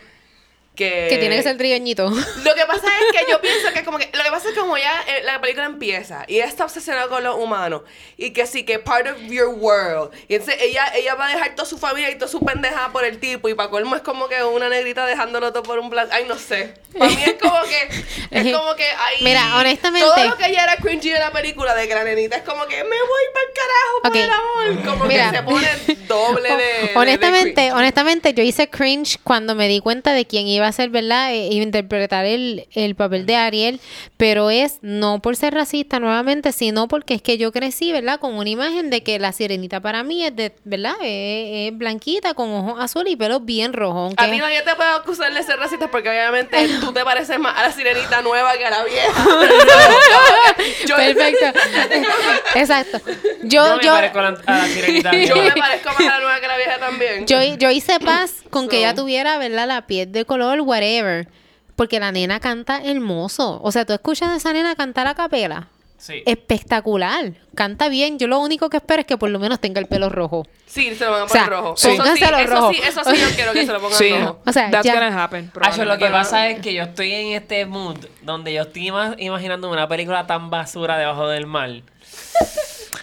que... Que tiene que ser trigueñito. Lo que pasa es que yo pienso que como que lo que pasa es que como ya eh, la película empieza y ella está obsesionada con los humanos y que sí que part of your world y entonces ella ella va a dejar toda su familia y toda su pendejada por el tipo y para colmo es como que una negrita dejándolo todo por un plan ay no sé para mí es como que es como que ahí Mira, honestamente- todo lo que ya era cringy de la película de que la nenita es como que me voy para el carajo por Ok. el amor como Mira. que se pone doble de, de- de honestamente, cringe. honestamente, yo hice cringe cuando me di cuenta de quién iba a ser, ¿verdad? E- interpretar el, el papel de Ariel, pero es no por ser racista nuevamente, sino porque es que yo crecí, ¿verdad? Con una imagen de que la sirenita para mí es de, ¿verdad? Es, es blanquita con ojos azules y pelo bien rojo. aunque- A ti nadie te puede acusar de ser racista porque obviamente tú te pareces más a la sirenita nueva que a la vieja. Yo- Perfecto. Exacto. Yo Yo, me yo, parezco a la, a la sirenita. Yo me parezco más a la nueva que a la vieja también. yo, yo hice paz con que ella tuviera, ¿verdad? La piel de color, whatever. Porque la nena canta hermoso. O sea, tú escuchas a esa nena cantar a capela. Sí. Espectacular. Canta bien. Yo lo único que espero es que por lo menos tenga el pelo rojo. Sí, se lo van a O sea, poner rojo. sí. Eso sí, eso rojo. sí, eso sí yo quiero que se lo pongan Sí, rojo. O sea, that's ya- gonna happen. Acho, lo que pasa es que yo estoy en este mood donde yo estoy ima- imaginando una película tan basura debajo del mar.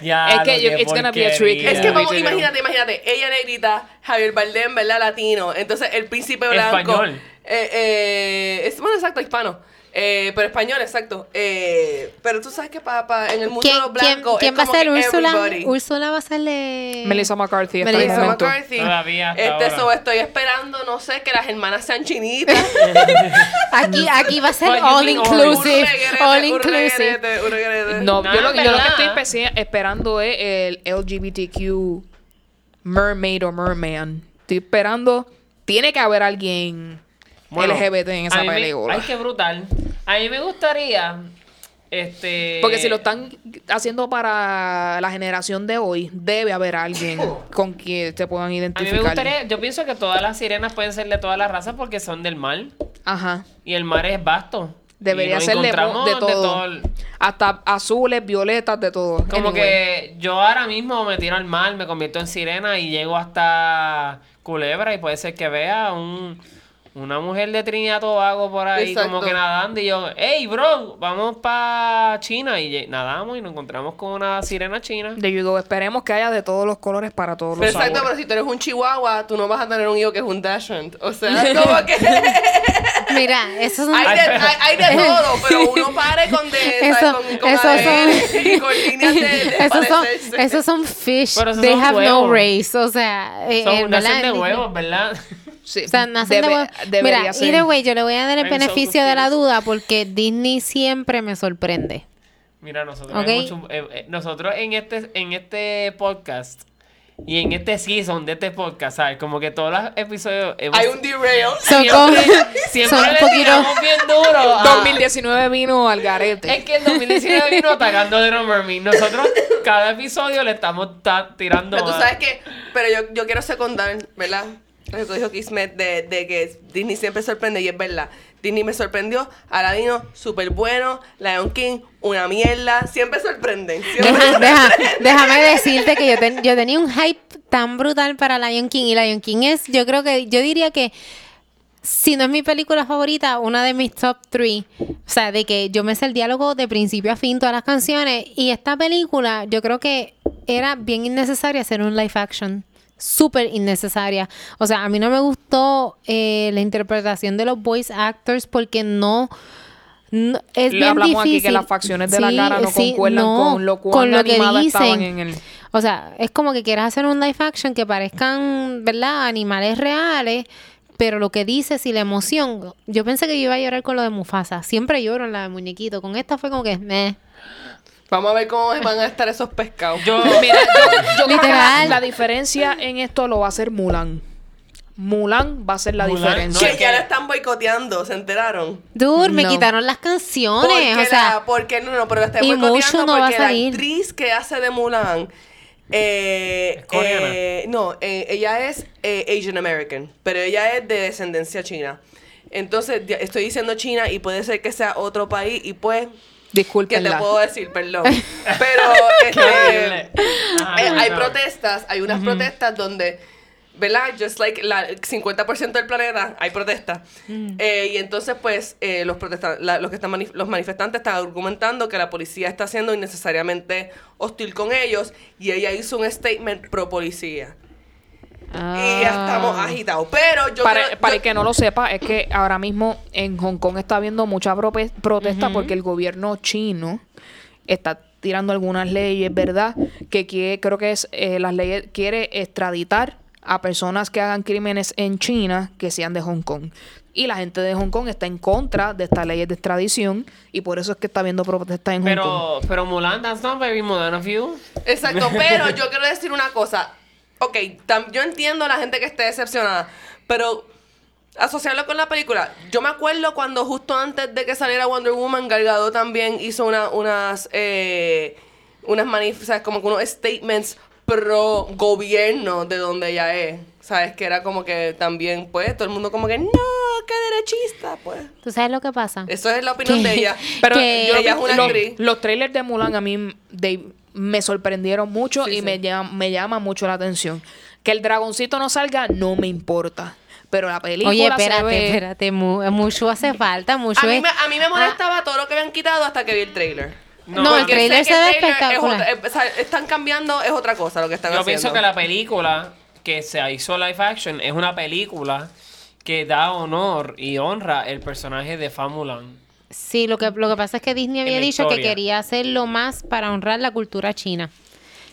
Ya, Es que you- it's gonna be a trick. Es que vamos, imagínate, imagínate, ella negrita, Javier Bardem, ¿verdad? Latino. Entonces el príncipe blanco. Español. Eh, eh, es, bueno, exacto, hispano. Eh, pero español, exacto. Eh, pero tú sabes que pa, pa- en el mundo de ¿Quién, los quién- blancos. quién es va a como ser Úrsula? everybody. Úrsula va a ser de... Melissa McCarthy Melissa. McCarthy. Todavía hasta Este, ahora. so, estoy esperando, no sé, que las hermanas sean chinitas. Aquí, aquí va a ser all inclusive. All inclusive. No, yo, lo, yo lo que estoy esperando es el LGBTQ mermaid o merman. Estoy esperando. Tiene que haber alguien Bueno, LGBT en esa a mí me- película. Ay, qué brutal. A mí me gustaría. Este. Porque si lo están haciendo para la generación de hoy, debe haber alguien con quien se puedan A mí identificar. me gustaría. Yo pienso que todas las sirenas pueden ser de todas las razas porque son del mar. Ajá. Y el mar es vasto. Debería ser de, encontramos de todo. Hasta azules, violetas, de todo. Como Anyway. que yo ahora mismo me tiro al mar, me convierto en sirena y llego hasta Culebra y puede ser que vea un, una mujer de Trinidad Tobago por ahí Exacto. como que nadando y yo, hey bro, vamos para China y nadamos y nos encontramos con una sirena china. There you go. Esperemos que haya de todos los colores para todos los Exacto, sabores. pero si tú eres un chihuahua, tú no vas a tener un hijo que es un dachshund. O sea, como que Mira, eso es un... hay, de, hay, hay de todo, pero uno pare con de son- Con, con esos son- y con líneas de, de Esos son, esos son fish. Pero esos They son have no huevos. race. O sea, eh, Son, eh, nacen de huevos, ¿verdad? Sí, O sea, nacen de debe- debería Mira, ser. either way, yo le voy a dar el I'm so beneficio de la duda porque Disney siempre me sorprende. Mira, nosotros, Ok. hay mucho- eh, eh, nosotros en este, en este podcast y en este season de este podcast, ¿sabes? Como que todos los episodios hemos- Hay un derail. Siempre le poquito- tiramos bien duro. a- 2019 vino al garete. Es que el 2019 vino atacando de Mermaid. Nosotros cada episodio le estamos ta- tirando Pero tú a- sabes que, pero yo, yo quiero secundar, ¿verdad? Lo que dijo Kismet de, de que Disney siempre sorprende y es verdad. Disney me sorprendió, Aladino, súper bueno, Lion King, una mierda, siempre sorprenden. Siempre Deja- deja- déjame decirte que yo, ten- yo tenía un hype tan brutal para Lion King y Lion King es, yo creo que, yo diría que si no es mi película favorita, una de mis top three. O sea, de que yo me sé el diálogo de principio a fin, todas las canciones. Y esta película, yo creo que era bien innecesaria hacer un live action. Súper innecesaria. O sea, a mí no me gustó eh, la interpretación de los voice actors porque no. no- es Le bien hablamos aquí que difícil. las facciones de la cara no sí, concuerdan no, con lo con lo que dicen. en el... O sea, es como que quieras hacer un live action que parezcan, ¿verdad? Animales reales, pero lo que dices y la emoción. Yo pensé que yo iba a llorar con lo de Mufasa. Siempre lloro en la de muñequito. Con esta fue como que, meh. Vamos a ver cómo van a estar esos pescados. Yo, Mira, yo, yo la, Literal. la diferencia en esto lo va a hacer Mulan. Mulan va a ser la Mulan, diferencia. no, que ya la están boicoteando, ¿se enteraron? Dude, me No. quitaron las canciones. Porque O sea, la, porque no, no, pero la están y boicoteando Mushu no va a porque la salir. actriz que hace de Mulan eh, eh, no, eh, ella es eh, Asian American, pero ella es de descendencia china. Entonces, estoy diciendo China y puede ser que sea otro país y pues, ¿qué te Discúlpenla. puedo decir? Perdón. Pero este. Ajá, eh, hay no. protestas, hay unas protestas donde, ¿verdad? Just like la, el 50% del planeta hay protestas. Eh, y entonces, pues, eh, los, protesta- la- los, que están manif- los manifestantes están argumentando que la policía está siendo innecesariamente hostil con ellos y ella hizo un statement pro policía. Y ya estamos ah. agitados. Pero yo para, creo- para yo- el que no lo sepa, es que ahora mismo en Hong Kong está habiendo mucha protesta porque el gobierno chino está tirando algunas leyes, ¿verdad? Que quiere, creo que es eh, las leyes quiere extraditar a personas que hagan crímenes en China que sean de Hong Kong. Y la gente de Hong Kong está en contra de estas leyes de extradición y por eso es que está habiendo protestas en Hong Kong. pero, pero Mulan, that's not very Mulan of you. Exacto, pero yo quiero decir una cosa. Ok, tam- yo entiendo a la gente que esté decepcionada, pero asociarlo con la película. Yo me acuerdo cuando justo antes de que saliera Wonder Woman, Gal Gadot también hizo una, unas, eh, unas manif- o sea, como unos statements pro gobierno de donde ella es. ¿Sabes? Que era como que también, pues, todo el mundo como que, no, qué derechista, pues. ¿Tú sabes lo que pasa? Eso es la opinión Que- de ella. Pero yo ella es una los, actriz. los trailers de Mulan a mí de- me sorprendieron mucho Sí, y sí. Me, llama, me llama mucho la atención. Que el dragoncito no salga, no me importa. Pero la película Oye, se espérate, ve- espérate. Mu- Mushu hace falta. Mushu A mí, me, a mí me molestaba todo lo que habían quitado hasta que vi el trailer. No, No, el trailer se ve trailer es espectacular. otra- o sea, están cambiando, es otra cosa lo que están Yo haciendo. pienso que la película que se hizo live action es una película que da honor y honra el personaje de Fa Mulan. Sí, lo que, lo que pasa es que Disney había dicho que quería hacerlo más para honrar la cultura china.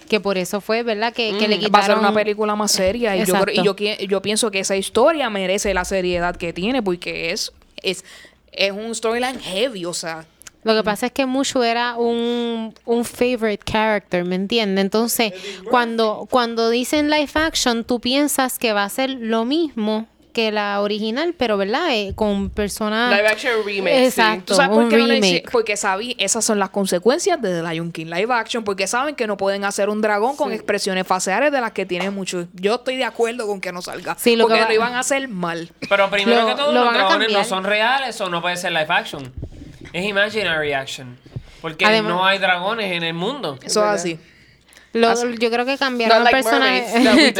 Que por eso fue, ¿verdad? Que, que le Mm, va a ser quitaron... una película más seria y yo, y yo, yo pienso que esa historia merece la seriedad que tiene porque es es, es un storyline heavy, o sea, Lo que pasa es que Mushu era un, un favorite character, ¿me entiendes? Entonces, cuando, cuando dicen live action, tú piensas que va a ser lo mismo que la original, pero ¿verdad? Eh, con personas... Live action remake. sí. Exacto. ¿Tú sabes por un qué no remake. Porque sabí, esas son las consecuencias de The Lion King live action, porque saben que no pueden hacer un dragón con expresiones faciales de las que tienen muchos. Yo estoy de acuerdo con que no salga, Sí, lo que porque va- lo iban a hacer mal. Pero primero Lo- que todo, lo los dragones no son reales o no puede ser live action. Es imaginary action. Porque Además- no hay dragones en el mundo. Eso es así. Lo- Así- yo creo que cambiaron el like personaje.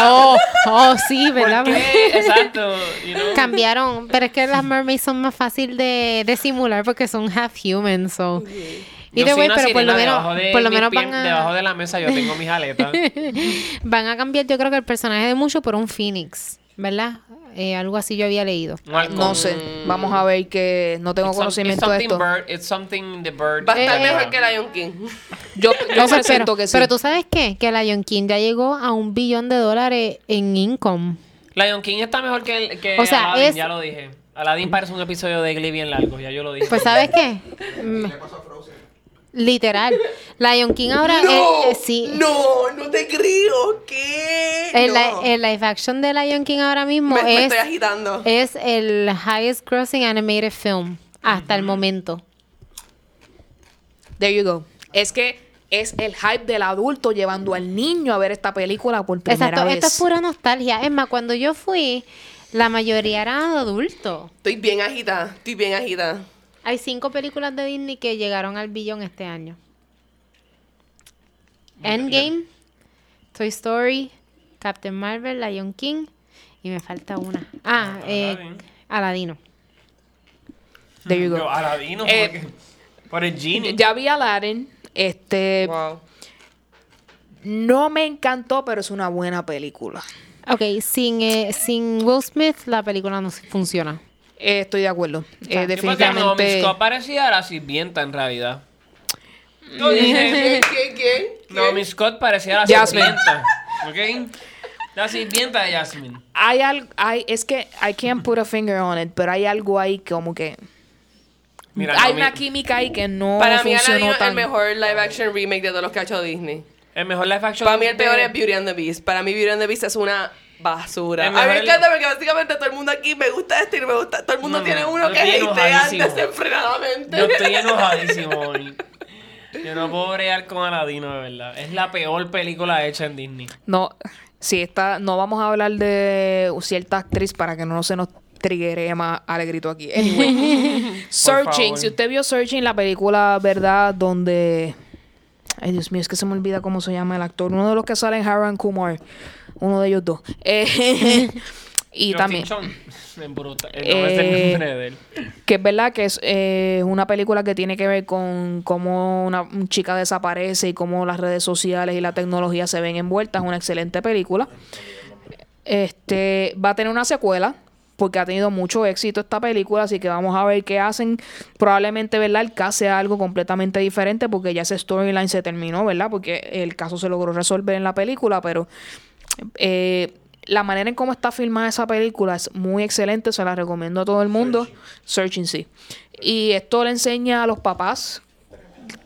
oh, oh, sí, ¿Por ¿verdad? qué? Exacto. you know. Cambiaron, pero es que las mermaids son más fácil de, de simular porque son half human, so. Way, una pero por lo menos, debajo de por lo menos van Debajo a, de la mesa yo tengo mis aletas. van a cambiar, yo creo que el personaje de Mushu por un Phoenix, ¿verdad? Eh, algo así yo había leído. No sé. Vamos a ver que no tengo It's some- conocimiento it's de esto. bird, it's something the bird. Va a estar Eh, mejor que Lion King. Yo, yo No pero, que sí. pero tú sabes qué? Que Lion King ya llegó a un billón de dólares en income. Lion King está mejor que, el- que O sea, Aladdin, es- ya lo dije. Aladdin parece un episodio de Glee bien largo, ya yo lo dije. Pues ¿sabes qué? Mm, Literal. Lion King ahora eh, eh, sí. no, no te creo. ¿Qué? El, No. li- el live action de Lion King ahora mismo me, me es, estoy agitando. es el highest grossing animated film hasta el momento. There you go. Es que es el hype del adulto llevando al niño a ver esta película por primera Exacto, vez. esto es pura nostalgia. Es más, cuando yo fui, la mayoría eran adultos. Estoy bien agitada. Estoy bien agitada. Hay cinco películas de Disney que llegaron al billón este año. Endgame, Toy Story, Captain Marvel, Lion King y me falta una. Ah, eh, Aladdin. Aladino. There you go. Yo, Aladino, Eh, por el genie. Ya vi Aladdin. Este Wow. no me encantó, pero es una buena película. Ok, sin, eh, sin Will Smith la película no funciona. Eh, estoy de acuerdo. Eh, Sí, porque definitivamente. Naomi Scott parecía a la sirvienta en realidad. Yo dije, ¿Qué, qué, qué? Naomi Scott parecía la Jasmine. sirvienta. ¿Ok? La sirvienta de Jasmine. hay algo, hay, es que I can't put a finger on it, pero hay algo ahí como que Mira, hay una química ahí que no Para mí, Aladdin es el mejor live action remake de todos los que ha hecho Disney. El mejor live action. Para mí, el peor de- es Beauty and the Beast. Para mí, Beauty and the Beast es una basura. A mí me encanta porque básicamente todo el mundo aquí me gusta este y me gusta. Todo el mundo No, tiene no, uno que hatea enojadísimo. desenfrenadamente. Yo estoy enojadísimo hoy. Yo no puedo bregar con Aladino, de verdad. Es la peor película hecha en Disney. No, sí, está, no vamos a hablar de cierta actriz para que no se nos triggere más alegrito aquí. Anyway, Searching, si usted vio Searching, la película, ¿verdad? Donde... Ay, Dios mío, es que se me olvida cómo se llama el actor. Uno de los que sale en Haran Kumar. Uno de ellos dos. Eh, y también... Chon. En bruta. No es el Eh, nombre de él. Que es verdad que es eh, una película que tiene que ver con cómo una un chica desaparece y cómo las redes sociales y la tecnología se ven envueltas. Es una excelente película. Este va a tener una secuela porque ha tenido mucho éxito esta película, así que vamos a ver qué hacen. Probablemente, ¿verdad? El caso sea algo completamente diferente porque ya ese storyline se terminó, ¿verdad? Porque el caso se logró resolver en la película, pero eh, la manera en cómo está filmada esa película es muy excelente, se la recomiendo a todo el mundo. Searching, sí. Y esto le enseña a los papás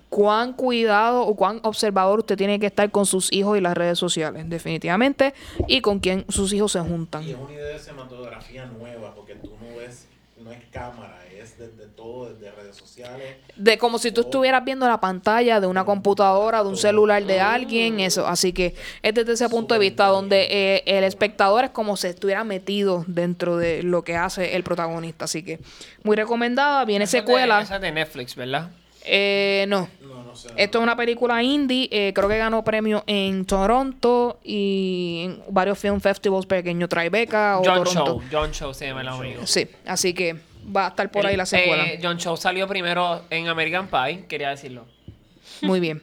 cuán cuidado o cuán observador usted tiene que estar con sus hijos y las redes sociales, definitivamente, y con quién sus hijos se juntan. Y es una idea de cinematografía nueva, porque tú no ves, no es cámara, desde todo, desde redes sociales. De como si tú estuvieras viendo la pantalla de una computadora, de un celular de alguien, eso. Así que es desde ese punto de vista donde eh, el espectador es como si estuviera metido dentro de lo que hace el protagonista. Así que muy recomendada. Viene Esa es de- secuela. Esa es de Netflix, ¿verdad? Eh, no. No, no sé. Esto es una película indie. eh, creo que ganó premio en Toronto y en varios film festivals pequeños. Tribeca o John Toronto. Show. John Show se llama el amigo. Sí, así que va a estar por ahí la secuela. Eh, John Show salió primero en American Pie, quería decirlo. Muy bien.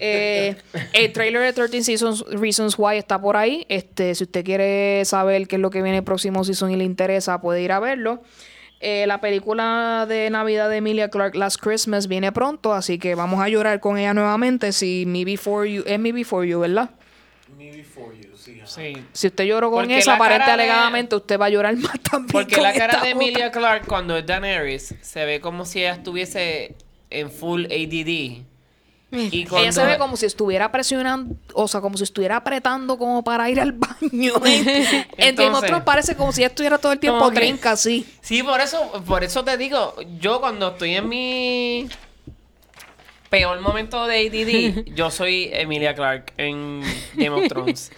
Eh, el trailer de 13 Seasons, Reasons Why está por ahí. Este, si usted quiere saber qué es lo que viene el próximo season y le interesa, puede ir a verlo. Eh, la película de Navidad de Emilia Clark Last Christmas viene pronto, así que vamos a llorar con ella nuevamente. Si Me Before You, es Me Before You, ¿verdad? Me Before You, sí. Sí. Si usted lloró con Porque esa, la aparente de- alegadamente, usted va a llorar más también. Porque con la cara esta de otra. Emilia Clark cuando es Daenerys se ve como si ella estuviese en full ADD. Y cuando, Ella se ve como si estuviera presionando, o sea, como si estuviera apretando como para ir al baño. en Thrones parece como si ella estuviera todo el tiempo Como que- trinca así. Sí, por eso, por eso te digo, yo cuando estoy en mi peor momento de ADD, yo soy Emilia Clark en Game of Thrones.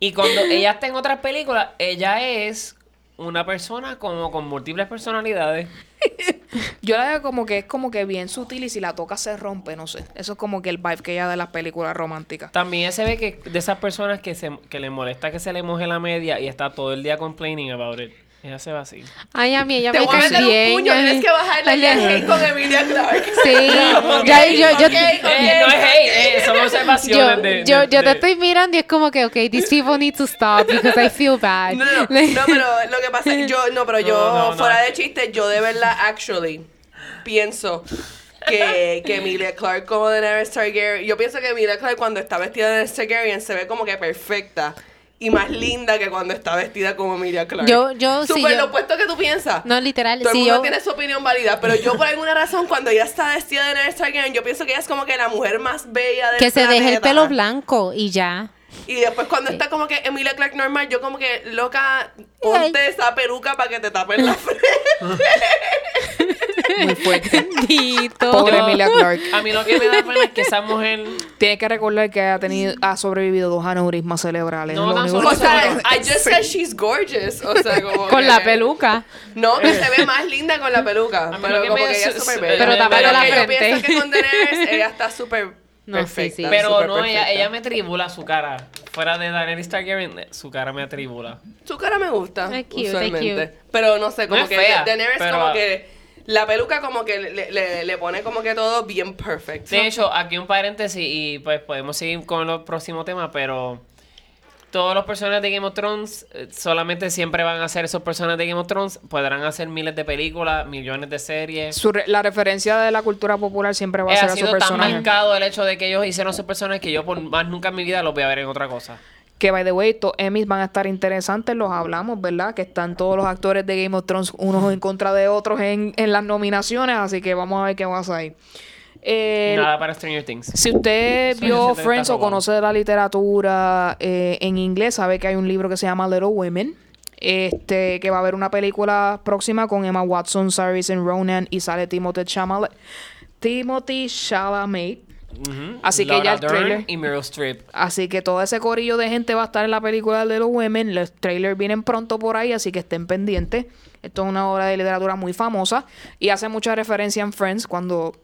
Y cuando ella está en otras películas, ella es una persona como con múltiples personalidades. Yo la veo como que es como que bien sutil y si la toca se rompe, no sé. Eso es como que el vibe que ella da de las películas románticas. También se ve que de esas personas que, se, que le molesta que se le moje la media y está todo el día complaining about it. Ella se va así. Ay, a mí ella Te me voy a cae meter bien. un puño, tienes que bajarle el hate con Emilia Clarke. Sí, ya, yo, yo, ok, Eh, no es hate, eh, son yo, observaciones de, yo, de- yo te de- estoy mirando y es como que, ok, these people need to stop because I feel bad. No, no, no, no, pero lo que pasa es que yo, no, pero yo, No, no, no. fuera de chiste, yo de verdad, actually, pienso que, que Emilia Clarke como Daenerys Targaryen, yo pienso que Emilia Clarke cuando está vestida de Daenerys Targaryen se ve como que perfecta y más linda que cuando está vestida como Emilia Clarke. Yo- yo- sí, Súper yo- lo opuesto que tú piensas. No, literal, Todo el sí, mundo yo- tiene su opinión válida, pero yo por alguna razón cuando ella está vestida de Daenerys Targaryen, yo pienso que ella es como que la mujer más bella del Que se deje el pelo blanco y ya. Y después cuando está como que Emilia Clarke normal, yo como que, loca, ponte esa peluca para que te tapen la frente. Muy fuerte. Bendito. Pobre Yo- Emilia Clarke. A mí lo que me da pena es que esa mujer. Tiene que recordar que ha tenido, ha sobrevivido dos aneurismas cerebrales. No, único solo O sea, I just said she's gorgeous. O sea, como Con que- la peluca. No, que se ve más linda con la peluca. Pero que como que ella es súper bella. Pero me- la que yo frente. pienso que con Daenerys ella está súper No, sí, perfecta. sí. Pero súper no, ella, perfecta. ella me tribula su cara. Fuera de Daenerys Targaryen, su cara me atribula. Su cara me gusta, Es cute, es usualmente. cute. Pero no sé, como es que fea, Daenerys pero- como que... La peluca como que le, le, le pone como que todo bien perfect. De hecho, aquí un paréntesis y pues podemos seguir con los próximos temas, pero todos los personajes de Game of Thrones eh, solamente siempre van a ser esos personajes de Game of Thrones. Podrán hacer miles de películas, millones de series. Su re- la referencia de la cultura popular siempre va a Eh, ser ha a su sido tan marcado el hecho de que ellos hicieron esos personajes que yo por más nunca en mi vida los voy a ver en otra cosa. Que, by the way, estos Emmys van a estar interesantes, los hablamos, ¿verdad? Que están todos los actores de Game of Thrones unos en contra de otros en, en las nominaciones, así que vamos a ver qué pasa ahí. Eh, Nada para Stranger Things. si usted vio Friends o conoce de la literatura eh, en inglés, sabe que hay un libro que se llama Little Women. Este, que va a haber una película próxima con Emma Watson, Saoirse Ronan y sale Timothy Chalamet. Timothy Chalamet. Así que ya el Dern trailer- y Meryl Streep. Así que todo ese corillo de gente va a estar en la película de Little Women. Los trailers vienen pronto por ahí, así que estén pendientes. Esto es una obra de literatura muy famosa y hace mucha referencia en Friends cuando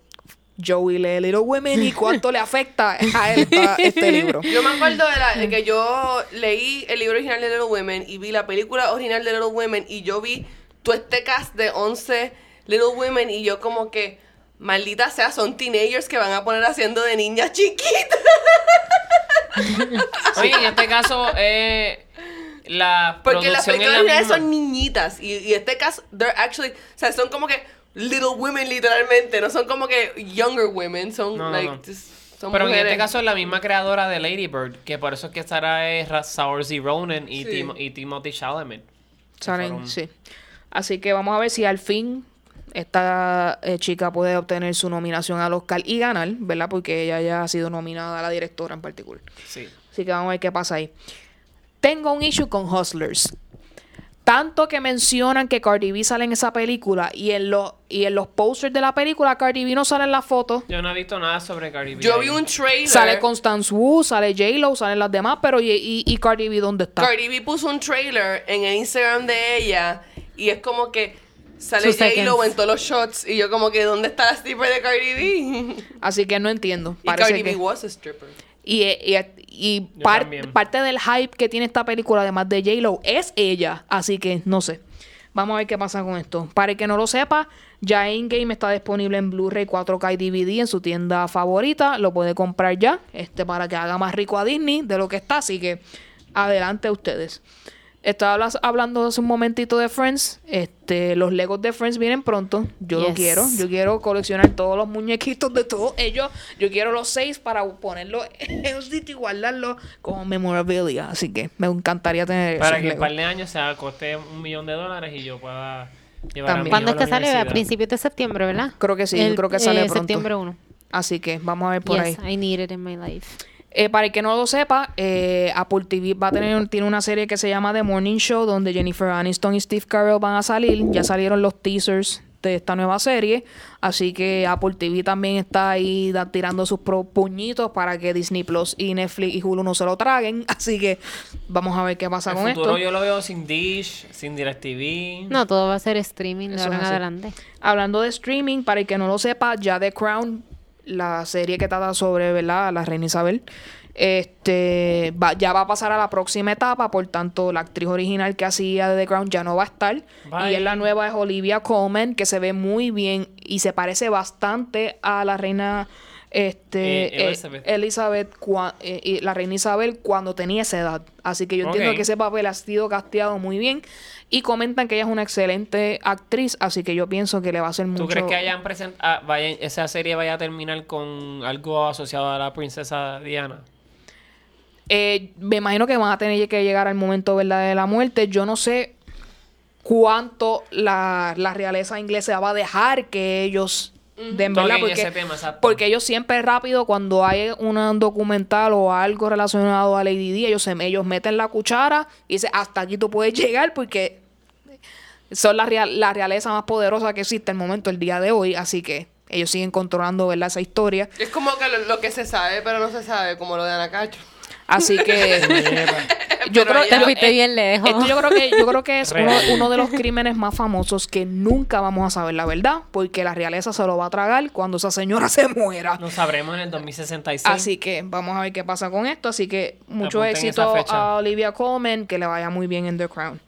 Joey lee Little Women y cuánto le afecta a él este libro. Yo me acuerdo de, la, de que yo leí el libro original de Little Women y vi la película original de Little Women y yo vi todo este cast de 11 Little Women y yo como que, maldita sea, son teenagers que van a poner haciendo de niñas chiquitas. Sí, en este caso, eh, la Porque las películas la son niñitas y, y este caso, they're actually, o sea, son como que Little Women literalmente, no son como que younger women, son No, no, like, no. just- son Pero en este caso es la misma creadora de Lady Bird, que por eso es que estará es Saoirse Ronan y, Sí. Tim- y Timothy Chalamet. Salen, fueron- sí. Así que vamos a ver si al fin esta eh, chica puede obtener su nominación al Oscar y ganar, ¿verdad? Porque ella ya ha sido nominada a la directora en particular. Sí. Así que vamos a ver qué pasa ahí. Tengo un issue con Hustlers. Tanto que mencionan que Cardi B sale en esa película y en, los y en los posters de la película Cardi B no sale en la foto. Yo no he visto nada sobre Cardi B. Yo ahí. vi un trailer. Sale Constance Wu, sale J-Lo, salen las demás, pero ¿y, y, y Cardi B dónde está? Cardi B puso un trailer en el Instagram de ella y es como que sale J-Lo en todos los shots y yo como que ¿dónde está la stripper de Cardi B? Así que no entiendo. y Cardi que- B was a stripper. Y, y, y Yo par- también. parte del hype que tiene esta película, además de J-Lo, es ella. Así que no sé. Vamos a ver qué pasa con esto. Para el que no lo sepa, ya In-Game está disponible en Blu-ray 4K y DVD en su tienda favorita. Lo puede comprar ya este, para que haga más rico a Disney de lo que está. Así que adelante ustedes. Estaba hablas- hablando hace un momentito de Friends. Este, los Legos de Friends vienen pronto. Yo lo quiero. Yo quiero coleccionar todos los muñequitos de todos ellos. Yo quiero los seis para ponerlos en un sitio y guardarlos como memorabilia. Así que me encantaría tener Para esos que en un par de años sea, coste un millón de dólares y yo pueda llevar a También. ¿Cuándo es que sale? A principios de septiembre, ¿verdad? Creo que sí, creo que sale pronto. septiembre 1. Así que vamos a ver por yes, ahí. I need it in my life. Eh, para el que no lo sepa, eh, Apple TV va a tener tiene una serie que se llama The Morning Show, donde Jennifer Aniston y Steve Carell van a salir. Ya salieron los teasers de esta nueva serie. Así que Apple TV también está ahí da- tirando sus pro- puñitos para que Disney Plus y Netflix y Hulu no se lo traguen. Así que vamos a ver qué pasa El con futuro esto. yo lo veo sin Dish, sin DirecTV. No, todo va a ser streaming de ahora en adelante. Hablando de streaming, para el que no lo sepa, ya The Crown la serie que trata sobre, ¿verdad? La reina Isabel. Este va- ya va a pasar a la próxima etapa, por tanto, la actriz original que hacía de The Crown ya no va a estar. Bye. Y es la nueva es Olivia Colman, que se ve muy bien y se parece bastante a la reina este, Eh, eh, Elizabeth. Elizabeth, cua- eh, y la reina Isabel cuando tenía esa edad. Así que yo entiendo que ese papel ha sido casteado muy bien. Y comentan que ella es una excelente actriz, así que yo pienso que le va a hacer mucho. ¿Tú crees que hayan present ah, vayan- esa serie vaya a terminar con algo asociado a la princesa Diana? Eh, me imagino que van a tener que llegar al momento ¿verdad? de la muerte. Yo no sé cuánto la, la realeza inglesa va a dejar que ellos ¿verdad? Ese tema, exacto. porque ellos siempre rápido, cuando hay un documental o algo relacionado a Lady Di, ellos, se, ellos meten la cuchara y dicen, hasta aquí tú puedes llegar porque son la, real- la realeza más poderosa que existe en el momento, el día de hoy. Así que ellos siguen controlando ¿verdad? esa historia. Es como que lo, lo que se sabe, pero no se sabe, como lo de Anacacho. Así que yo Pero creo Te fuiste eh, bien lejos. Esto yo creo que yo creo que es uno, de los crímenes más famosos que nunca vamos a saber la verdad, porque la realeza se lo va a tragar cuando esa señora se muera. Lo sabremos en el 2066. Así que vamos a ver qué pasa con esto. Así que mucho Apunten éxito a Olivia Colman, que le vaya muy bien en The Crown.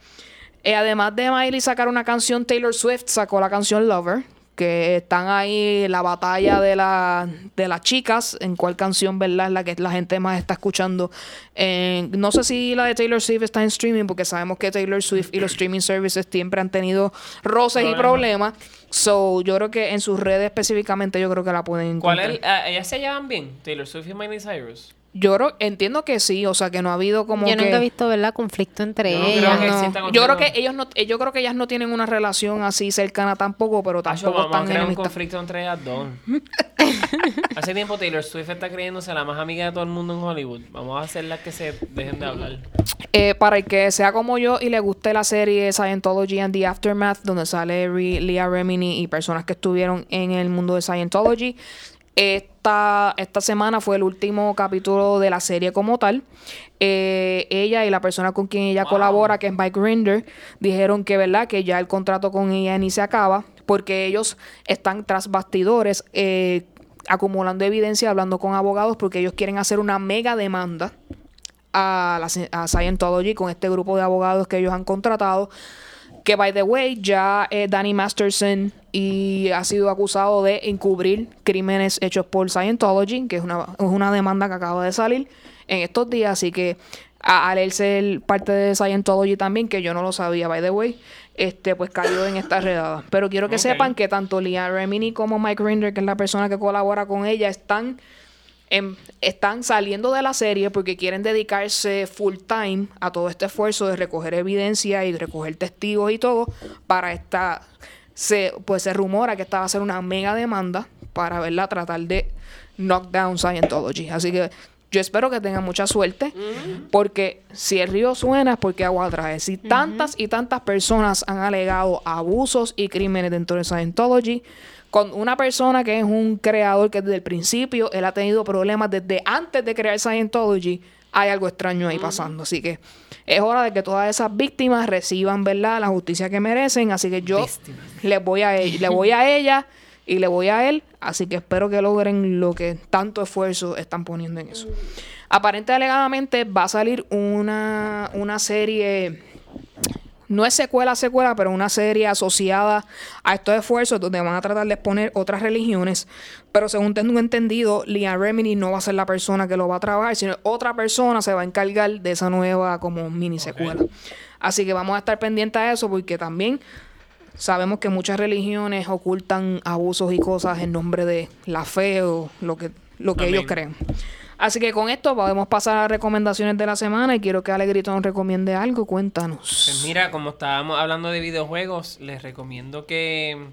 Eh, además de Miley sacar una canción, Taylor Swift sacó la canción Lover, que están ahí la batalla de, la, de las chicas, en cuál canción, ¿verdad? Es la que la gente más está escuchando. Eh, no sé si la de Taylor Swift está en streaming, porque sabemos que Taylor Swift y los streaming services siempre han tenido roces y problemas. So, yo creo que en sus redes específicamente, yo creo que la pueden ¿Cuál encontrar. es? el- ah, ¿Ellas se llevan bien? Taylor Swift y Miley Cyrus. Yo creo, entiendo que sí, o sea, que no ha habido como Yo que... nunca he visto, ¿verdad? Conflicto entre Yo no ellas. creo que No. exista Yo creo que ellos no, eh, yo creo que ellas no tienen una relación así cercana tampoco, pero tampoco vamos a están crear un conflicto entre ellas dos. Hace tiempo Taylor Swift está creyéndose la más amiga de todo el mundo en Hollywood. Vamos a hacerlas que se dejen de hablar. Eh, para el que sea como yo y le guste la serie Scientology and the Aftermath, donde sale Leah Remini y personas que estuvieron en el mundo de Scientology, esta, esta semana fue el último capítulo de la serie como tal. Eh, ella y la persona con quien ella colabora, que es Mike Rinder, dijeron que, ¿verdad? que ya el contrato con ella ni se acaba, porque ellos están tras bastidores eh, acumulando evidencia, hablando con abogados, porque ellos quieren hacer una mega demanda a, la, a Scientology con este grupo de abogados que ellos han contratado. Que, by the way, ya eh, Danny Masterson y ha sido acusado de encubrir crímenes hechos por Scientology, que es una, es una demanda que acaba de salir en estos días. Así que al él ser parte de Scientology también, que yo no lo sabía, by the way, este, pues cayó en esta redada. Pero quiero que sepan que tanto Leah Remini como Mike Rinder, que es la persona que colabora con ella, están em, están saliendo de la serie porque quieren dedicarse full time a todo este esfuerzo de recoger evidencia y recoger testigos y todo para esta se pues se rumora que esta va a ser una mega demanda para verla tratar de knock down Scientology. Así que yo espero que tengan mucha suerte porque si el río suena es porque agua trae si tantas y tantas personas han alegado abusos y crímenes dentro de Scientology con una persona que es un creador que desde el principio él ha tenido problemas desde antes de crear Scientology, hay algo extraño ahí pasando. Así que es hora de que todas esas víctimas reciban, ¿verdad?, la justicia que merecen. Así que yo le voy a le voy a ella y le voy a él. Así que espero que logren lo que tanto esfuerzo están poniendo en eso. Aparente alegadamente va a salir una, una serie no es secuela secuela, pero una serie asociada a estos esfuerzos donde van a tratar de exponer otras religiones. Pero según tengo entendido, Leah Remini no va a ser la persona que lo va a trabajar, sino otra persona se va a encargar de esa nueva como mini secuela. Así que vamos a estar pendientes a eso porque también sabemos que muchas religiones ocultan abusos y cosas en nombre de la fe o lo que, lo que ellos creen. Así que con esto podemos pasar a recomendaciones de la semana y quiero que Alegrito nos recomiende algo. Cuéntanos. Pues mira, como estábamos hablando de videojuegos, les recomiendo que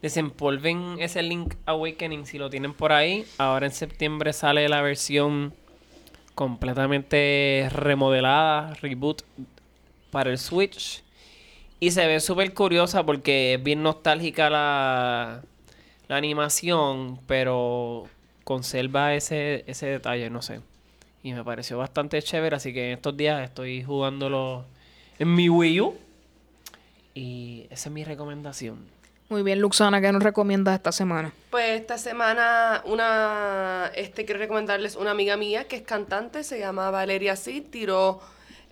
desempolven ese Link Awakening si lo tienen por ahí. Ahora en septiembre sale la versión completamente remodelada, reboot para el Switch. Y se ve súper curiosa porque es bien nostálgica la, la animación, pero conserva ese, ese detalle, no sé. Y me pareció bastante chévere, así que en estos días estoy jugándolo en mi Wii U. Y esa es mi recomendación. Muy bien, Luxana, ¿qué nos recomiendas esta semana? Pues esta semana una este quiero recomendarles una amiga mía que es cantante, se llama Valeria Cid, tiró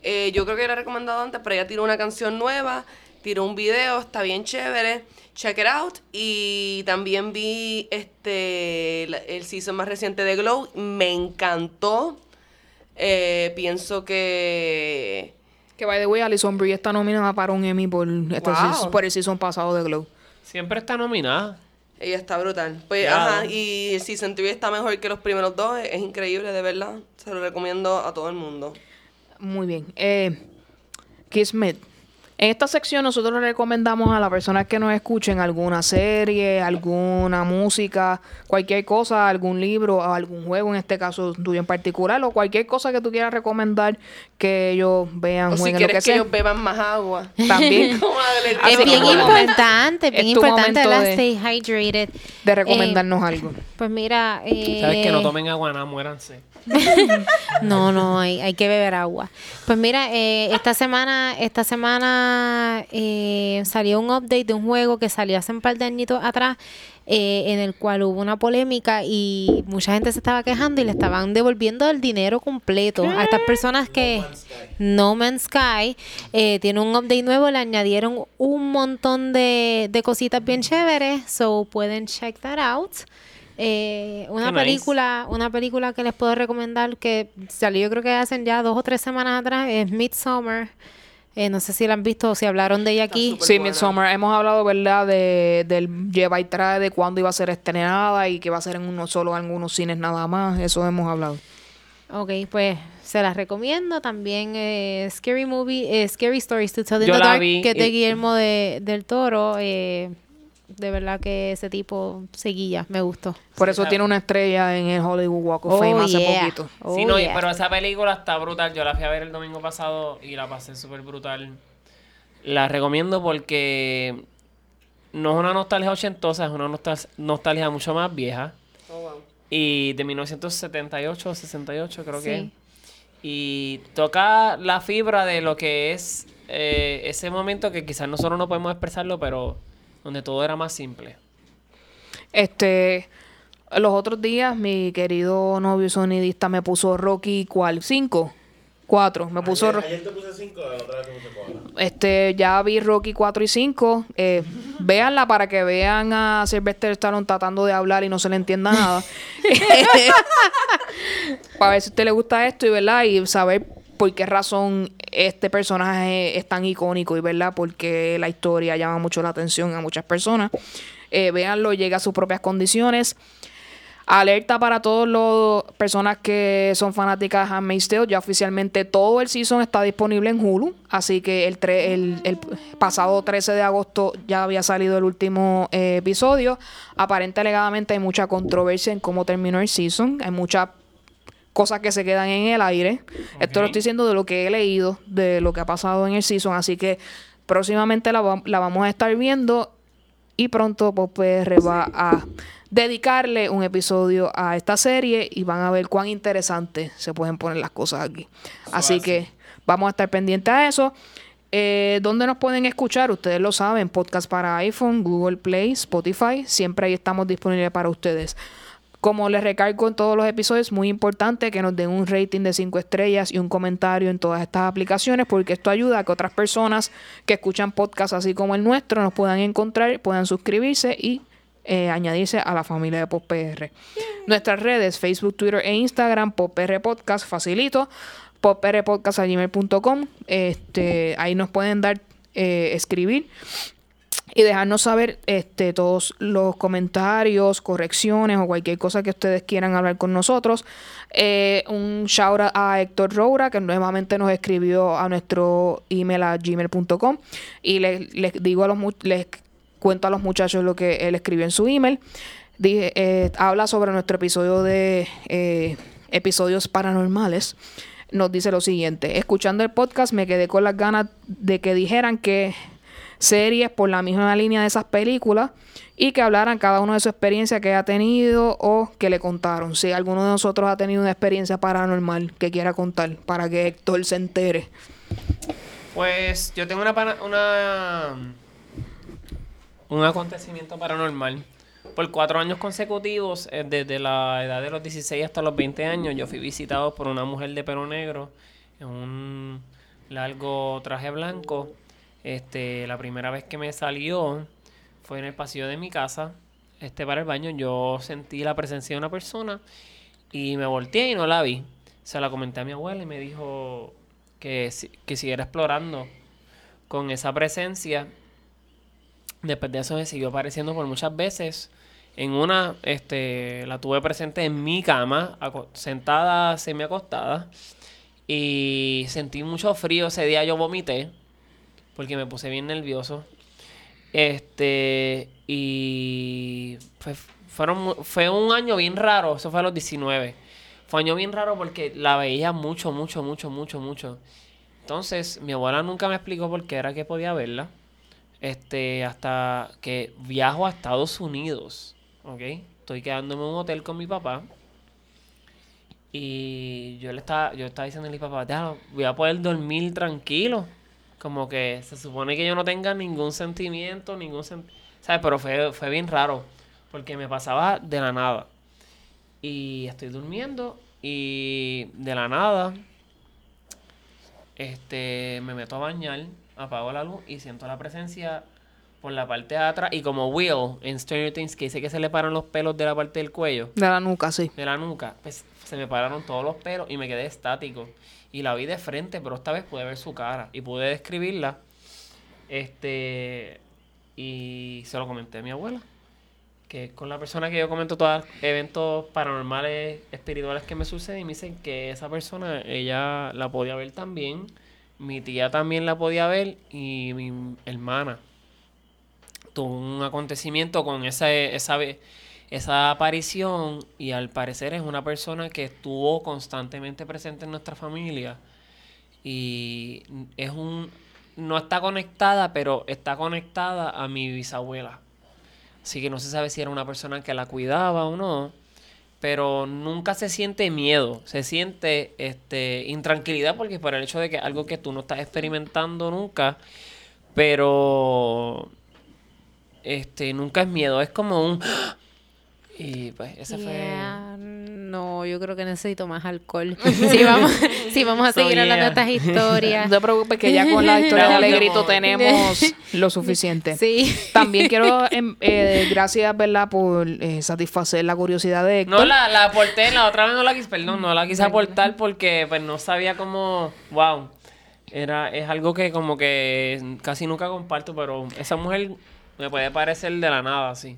eh, yo creo que he recomendado antes, pero ella tiró una canción nueva, tiró un video, está bien chévere, check it out y también vi este la- el season más reciente de Glow, me encantó. Eh, pienso que Que by the way, Alison Brie está nominada para un Emmy por, este Wow. season- por el season pasado de Glow. Siempre está nominada. ella está brutal. Pues, ajá, y el season 3 está mejor que los primeros dos, es, es increíble, de verdad. Se lo recomiendo a todo el mundo. Muy bien. Eh, Kismet. En esta sección nosotros le recomendamos a las personas que nos escuchen alguna serie, alguna música, cualquier cosa, algún libro o algún juego, en este caso tuyo en particular, o cualquier cosa que tú quieras recomendar que ellos vean, O si jueguen, lo que quieres que, sea. ellos beban más agua. También Es bien importante, es bien importante la de- stay hydrated. de Eh, recomendarnos algo. pues mira, eh, Sabes que no tomen agua, nada, muéranse. No, no, hay, hay que beber agua. Pues mira, eh, esta semana, esta semana eh, salió un update de un juego que salió hace un par de añitos atrás, eh, en el cual hubo una polémica y mucha gente se estaba quejando y le estaban devolviendo el dinero completo a estas personas que No Man's Sky eh, tiene un update nuevo, le añadieron un montón de, de cositas bien chéveres, so pueden check that out. Eh, una Qué nice. película, una película que les puedo recomendar que salió yo creo que hacen ya dos o tres semanas atrás es Midsommar. Eh, no sé si la han visto o si hablaron de ella aquí. Sí, buena. Midsommar. Hemos hablado, ¿verdad? De, del lleva y trae, de cuándo iba a ser estrenada y que va a ser en uno solo en algunos cines nada más. Eso hemos hablado. Ok, pues se las recomiendo. También eh, Scary Movie, eh, Scary Stories to Tell in Yo the la Dark, vi que es de Guillermo de, del Toro. eh, de verdad que ese tipo seguía, me gustó. Por eso sabe. tiene una estrella en el Hollywood Walk of Oh, Fame hace yeah. poquito. Oh, sí, no, y- yeah. pero esa película está brutal. Yo la fui a ver el domingo pasado y la pasé súper brutal. La recomiendo porque no es una nostalgia ochentosa, es una nostal- nostalgia mucho más vieja. Oh, wow. Y de 1978 o 68 creo que. es. Sí. Y toca la fibra de lo que es eh, ese momento que quizás nosotros no podemos expresarlo, pero donde todo era más simple. Este, los otros días mi querido novio sonidista me puso Rocky ¿cuál? ¿Cinco? Cuatro. Me puso... Ayer, te puse 5, la otra vez te puse 4. Este, ya vi Rocky 4 y 5. Eh, véanla para que vean a Sylvester Stallone tratando de hablar y no se le entienda nada. para ver si a usted le gusta esto y verdad y saber por qué razón este personaje es tan icónico y verdad porque la historia llama mucho la atención a muchas personas. Eh, véanlo, llega a sus propias condiciones. Alerta para todas las personas que son fanáticas de Handmaid's Tale. Ya oficialmente todo el season está disponible en Hulu. Así que el, tre- el, pasado 13 de agosto ya había salido el último eh, episodio. Aparente alegadamente hay mucha controversia en cómo terminó el season. Hay muchas cosas que se quedan en el aire. Esto lo estoy diciendo de lo que he leído, de lo que ha pasado en el season. Así que próximamente la, va- la vamos a estar viendo. Y pronto Pop PR va a dedicarle un episodio a esta serie y van a ver cuán interesante se pueden poner las cosas aquí. Así que vamos a estar pendientes a eso. Eh, ¿Dónde nos pueden escuchar? Ustedes lo saben, podcast para iPhone, Google Play, Spotify. Siempre ahí estamos disponibles para ustedes. Como les recargo en todos los episodios, es muy importante que nos den un rating de 5 estrellas y un comentario en todas estas aplicaciones, porque esto ayuda a que otras personas que escuchan podcasts así como el nuestro nos puedan encontrar, puedan suscribirse y eh, añadirse a la familia de PopPR. Nuestras redes, Facebook, Twitter e Instagram, PopPR Podcast, facilito, poprpodcast.gmail.com. Este, ahí nos pueden dar, eh, escribir y dejarnos saber este, todos los comentarios, correcciones o cualquier cosa que ustedes quieran hablar con nosotros. Eh, un shout out a Héctor Roura, que nuevamente nos escribió a nuestro email a gmail.com y les, les digo a los les cuento a los muchachos lo que él escribió en su email. Dije, eh, habla sobre nuestro episodio de eh, episodios paranormales. Nos dice lo siguiente: Escuchando el podcast, me quedé con las ganas de que dijeran que series por la misma línea de esas películas y que hablaran cada uno de su experiencia que ha tenido o que le contaron. Si alguno de nosotros ha tenido una experiencia paranormal que quiera contar para que Héctor se entere. Pues yo tengo una, una un acontecimiento paranormal. Por cuatro años consecutivos, eh, desde la edad de los 16 hasta los 20 años, yo fui visitado por una mujer de pelo negro en un largo traje blanco. Este, la primera vez que me salió fue en el pasillo de mi casa, este para el baño. Yo sentí la presencia de una persona y me volteé y no la vi. Se la comenté a mi abuela y me dijo que, que siguiera explorando con esa presencia. Después de eso me siguió apareciendo por muchas veces. En una, este, la tuve presente en mi cama, sentada, semi acostada. Y sentí mucho frío. Ese día yo vomité. Porque me puse bien nervioso. Este. Y. Fue, fueron, fue un año bien raro. Eso fue a los 19. Fue un año bien raro porque la veía mucho, mucho, mucho, mucho, mucho. Entonces, mi abuela nunca me explicó por qué era que podía verla. Este, hasta que viajo a Estados Unidos. ¿Ok? Estoy quedándome en un hotel con mi papá. Y yo le estaba, yo estaba diciendo a mi papá, "Déjalo, voy a poder dormir tranquilo. Como que se supone que yo no tenga ningún sentimiento, ningún sen- ¿Sabes? Pero fue, fue bien raro. Porque me pasaba de la nada. Y estoy durmiendo. Y de la nada. Este. Me meto a bañar. Apago la luz. Y siento la presencia por la parte de atrás. Y como Will en Stranger Things que dice que se le paran los pelos de la parte del cuello De la nuca, sí. de la nuca, pues se me pararon todos los pelos y me quedé estático. Y la vi de frente, pero esta vez pude ver su cara y pude describirla. Este. Y se lo comenté a mi abuela. Que es con la persona que yo comento todos los eventos paranormales, espirituales que me suceden. Y me dicen que esa persona, ella la podía ver también. Mi tía también la podía ver. Y mi hermana tuvo un acontecimiento con esa, esa, ve- esa aparición y al parecer es una persona que estuvo constantemente presente en nuestra familia y es un no está conectada pero está conectada a mi bisabuela. Así que no se sabe si era una persona que la cuidaba o no pero nunca se siente miedo, se siente este intranquilidad porque por el hecho de que algo que tú no estás experimentando nunca, pero este nunca es miedo, es como un y pues ese Yeah, No, yo creo que necesito más alcohol. Si vamos, si vamos a So, seguir hablando de estas historias. No te preocupes que ya con la historia de Alegrito tenemos lo suficiente. Sí. También quiero, em, eh, gracias, ¿verdad?, por eh, satisfacer la curiosidad de Héctor. No, la, la aporté, la otra vez no la quise, perdón, no la quise aportar porque pues no sabía cómo, wow, era, es algo que como que casi nunca comparto, pero esa mujer me puede parecer de la nada, sí.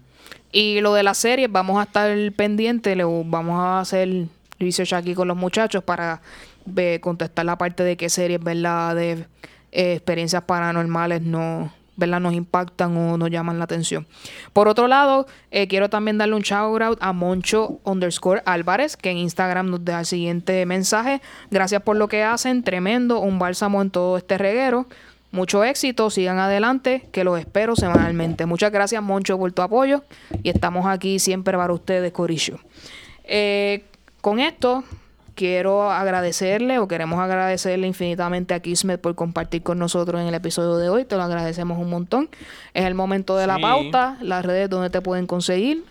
Y lo de las series, vamos a estar pendientes, le vamos a hacer research aquí con los muchachos para ve- contestar la parte de qué series, ¿verdad?, de eh, experiencias paranormales no, ¿verdad?, nos impactan o nos llaman la atención. Por otro lado, eh, quiero también darle un shout out a Moncho underscore Álvarez, que en Instagram nos deja el siguiente mensaje. Gracias por lo que hacen, tremendo, un bálsamo en todo este reguero. Mucho éxito, sigan adelante, que los espero semanalmente. Muchas gracias, Moncho, por tu apoyo. Y estamos aquí siempre para ustedes, Corillo. Eh, con esto, quiero agradecerle o queremos agradecerle infinitamente a Kismet por compartir con nosotros en el episodio de hoy. Te lo agradecemos un montón. Es el momento de la pauta, las redes donde te pueden conseguir.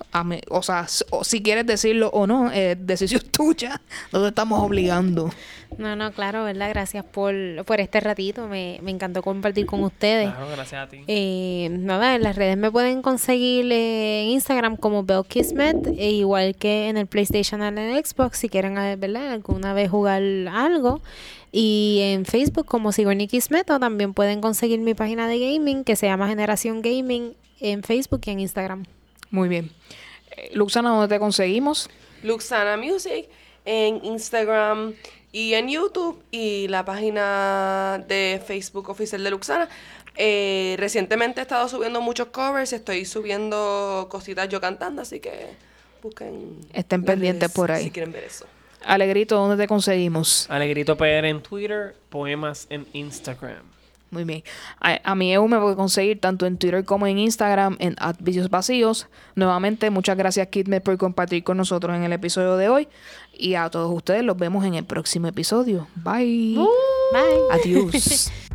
O sea, si quieres decirlo o no, es decisión tuya. No te estamos obligando. No, no, claro, ¿verdad? Gracias por, por este ratito. Me, me encantó compartir con ustedes. Claro, gracias a ti. Eh, nada, en las redes me pueden conseguir en Instagram como Bell Kismet, e igual que en el PlayStation y en el Xbox, si quieren eh, ¿verdad? alguna vez jugar algo. Y en Facebook como Sigourney Kismet, o también pueden conseguir mi página de gaming que se llama Generación Gaming en Facebook y en Instagram. Muy bien. Eh, Luxana, ¿dónde te conseguimos? Luxana Music en Instagram y en YouTube y la página de Facebook oficial de Luxana. Eh, recientemente he estado subiendo muchos covers, estoy subiendo cositas yo cantando, así que busquen. Estén pendientes redes por ahí. Si quieren ver eso. Alegrito, ¿dónde te conseguimos? Alegrito PR en Twitter, poemas en Instagram. Muy bien. A, a mi EU me puede conseguir tanto en Twitter como en Instagram en @vicios vacíos. Nuevamente, muchas gracias Kidmet por compartir con nosotros en el episodio de hoy. Y a todos ustedes los vemos en el próximo episodio. Bye. Bye. Adiós.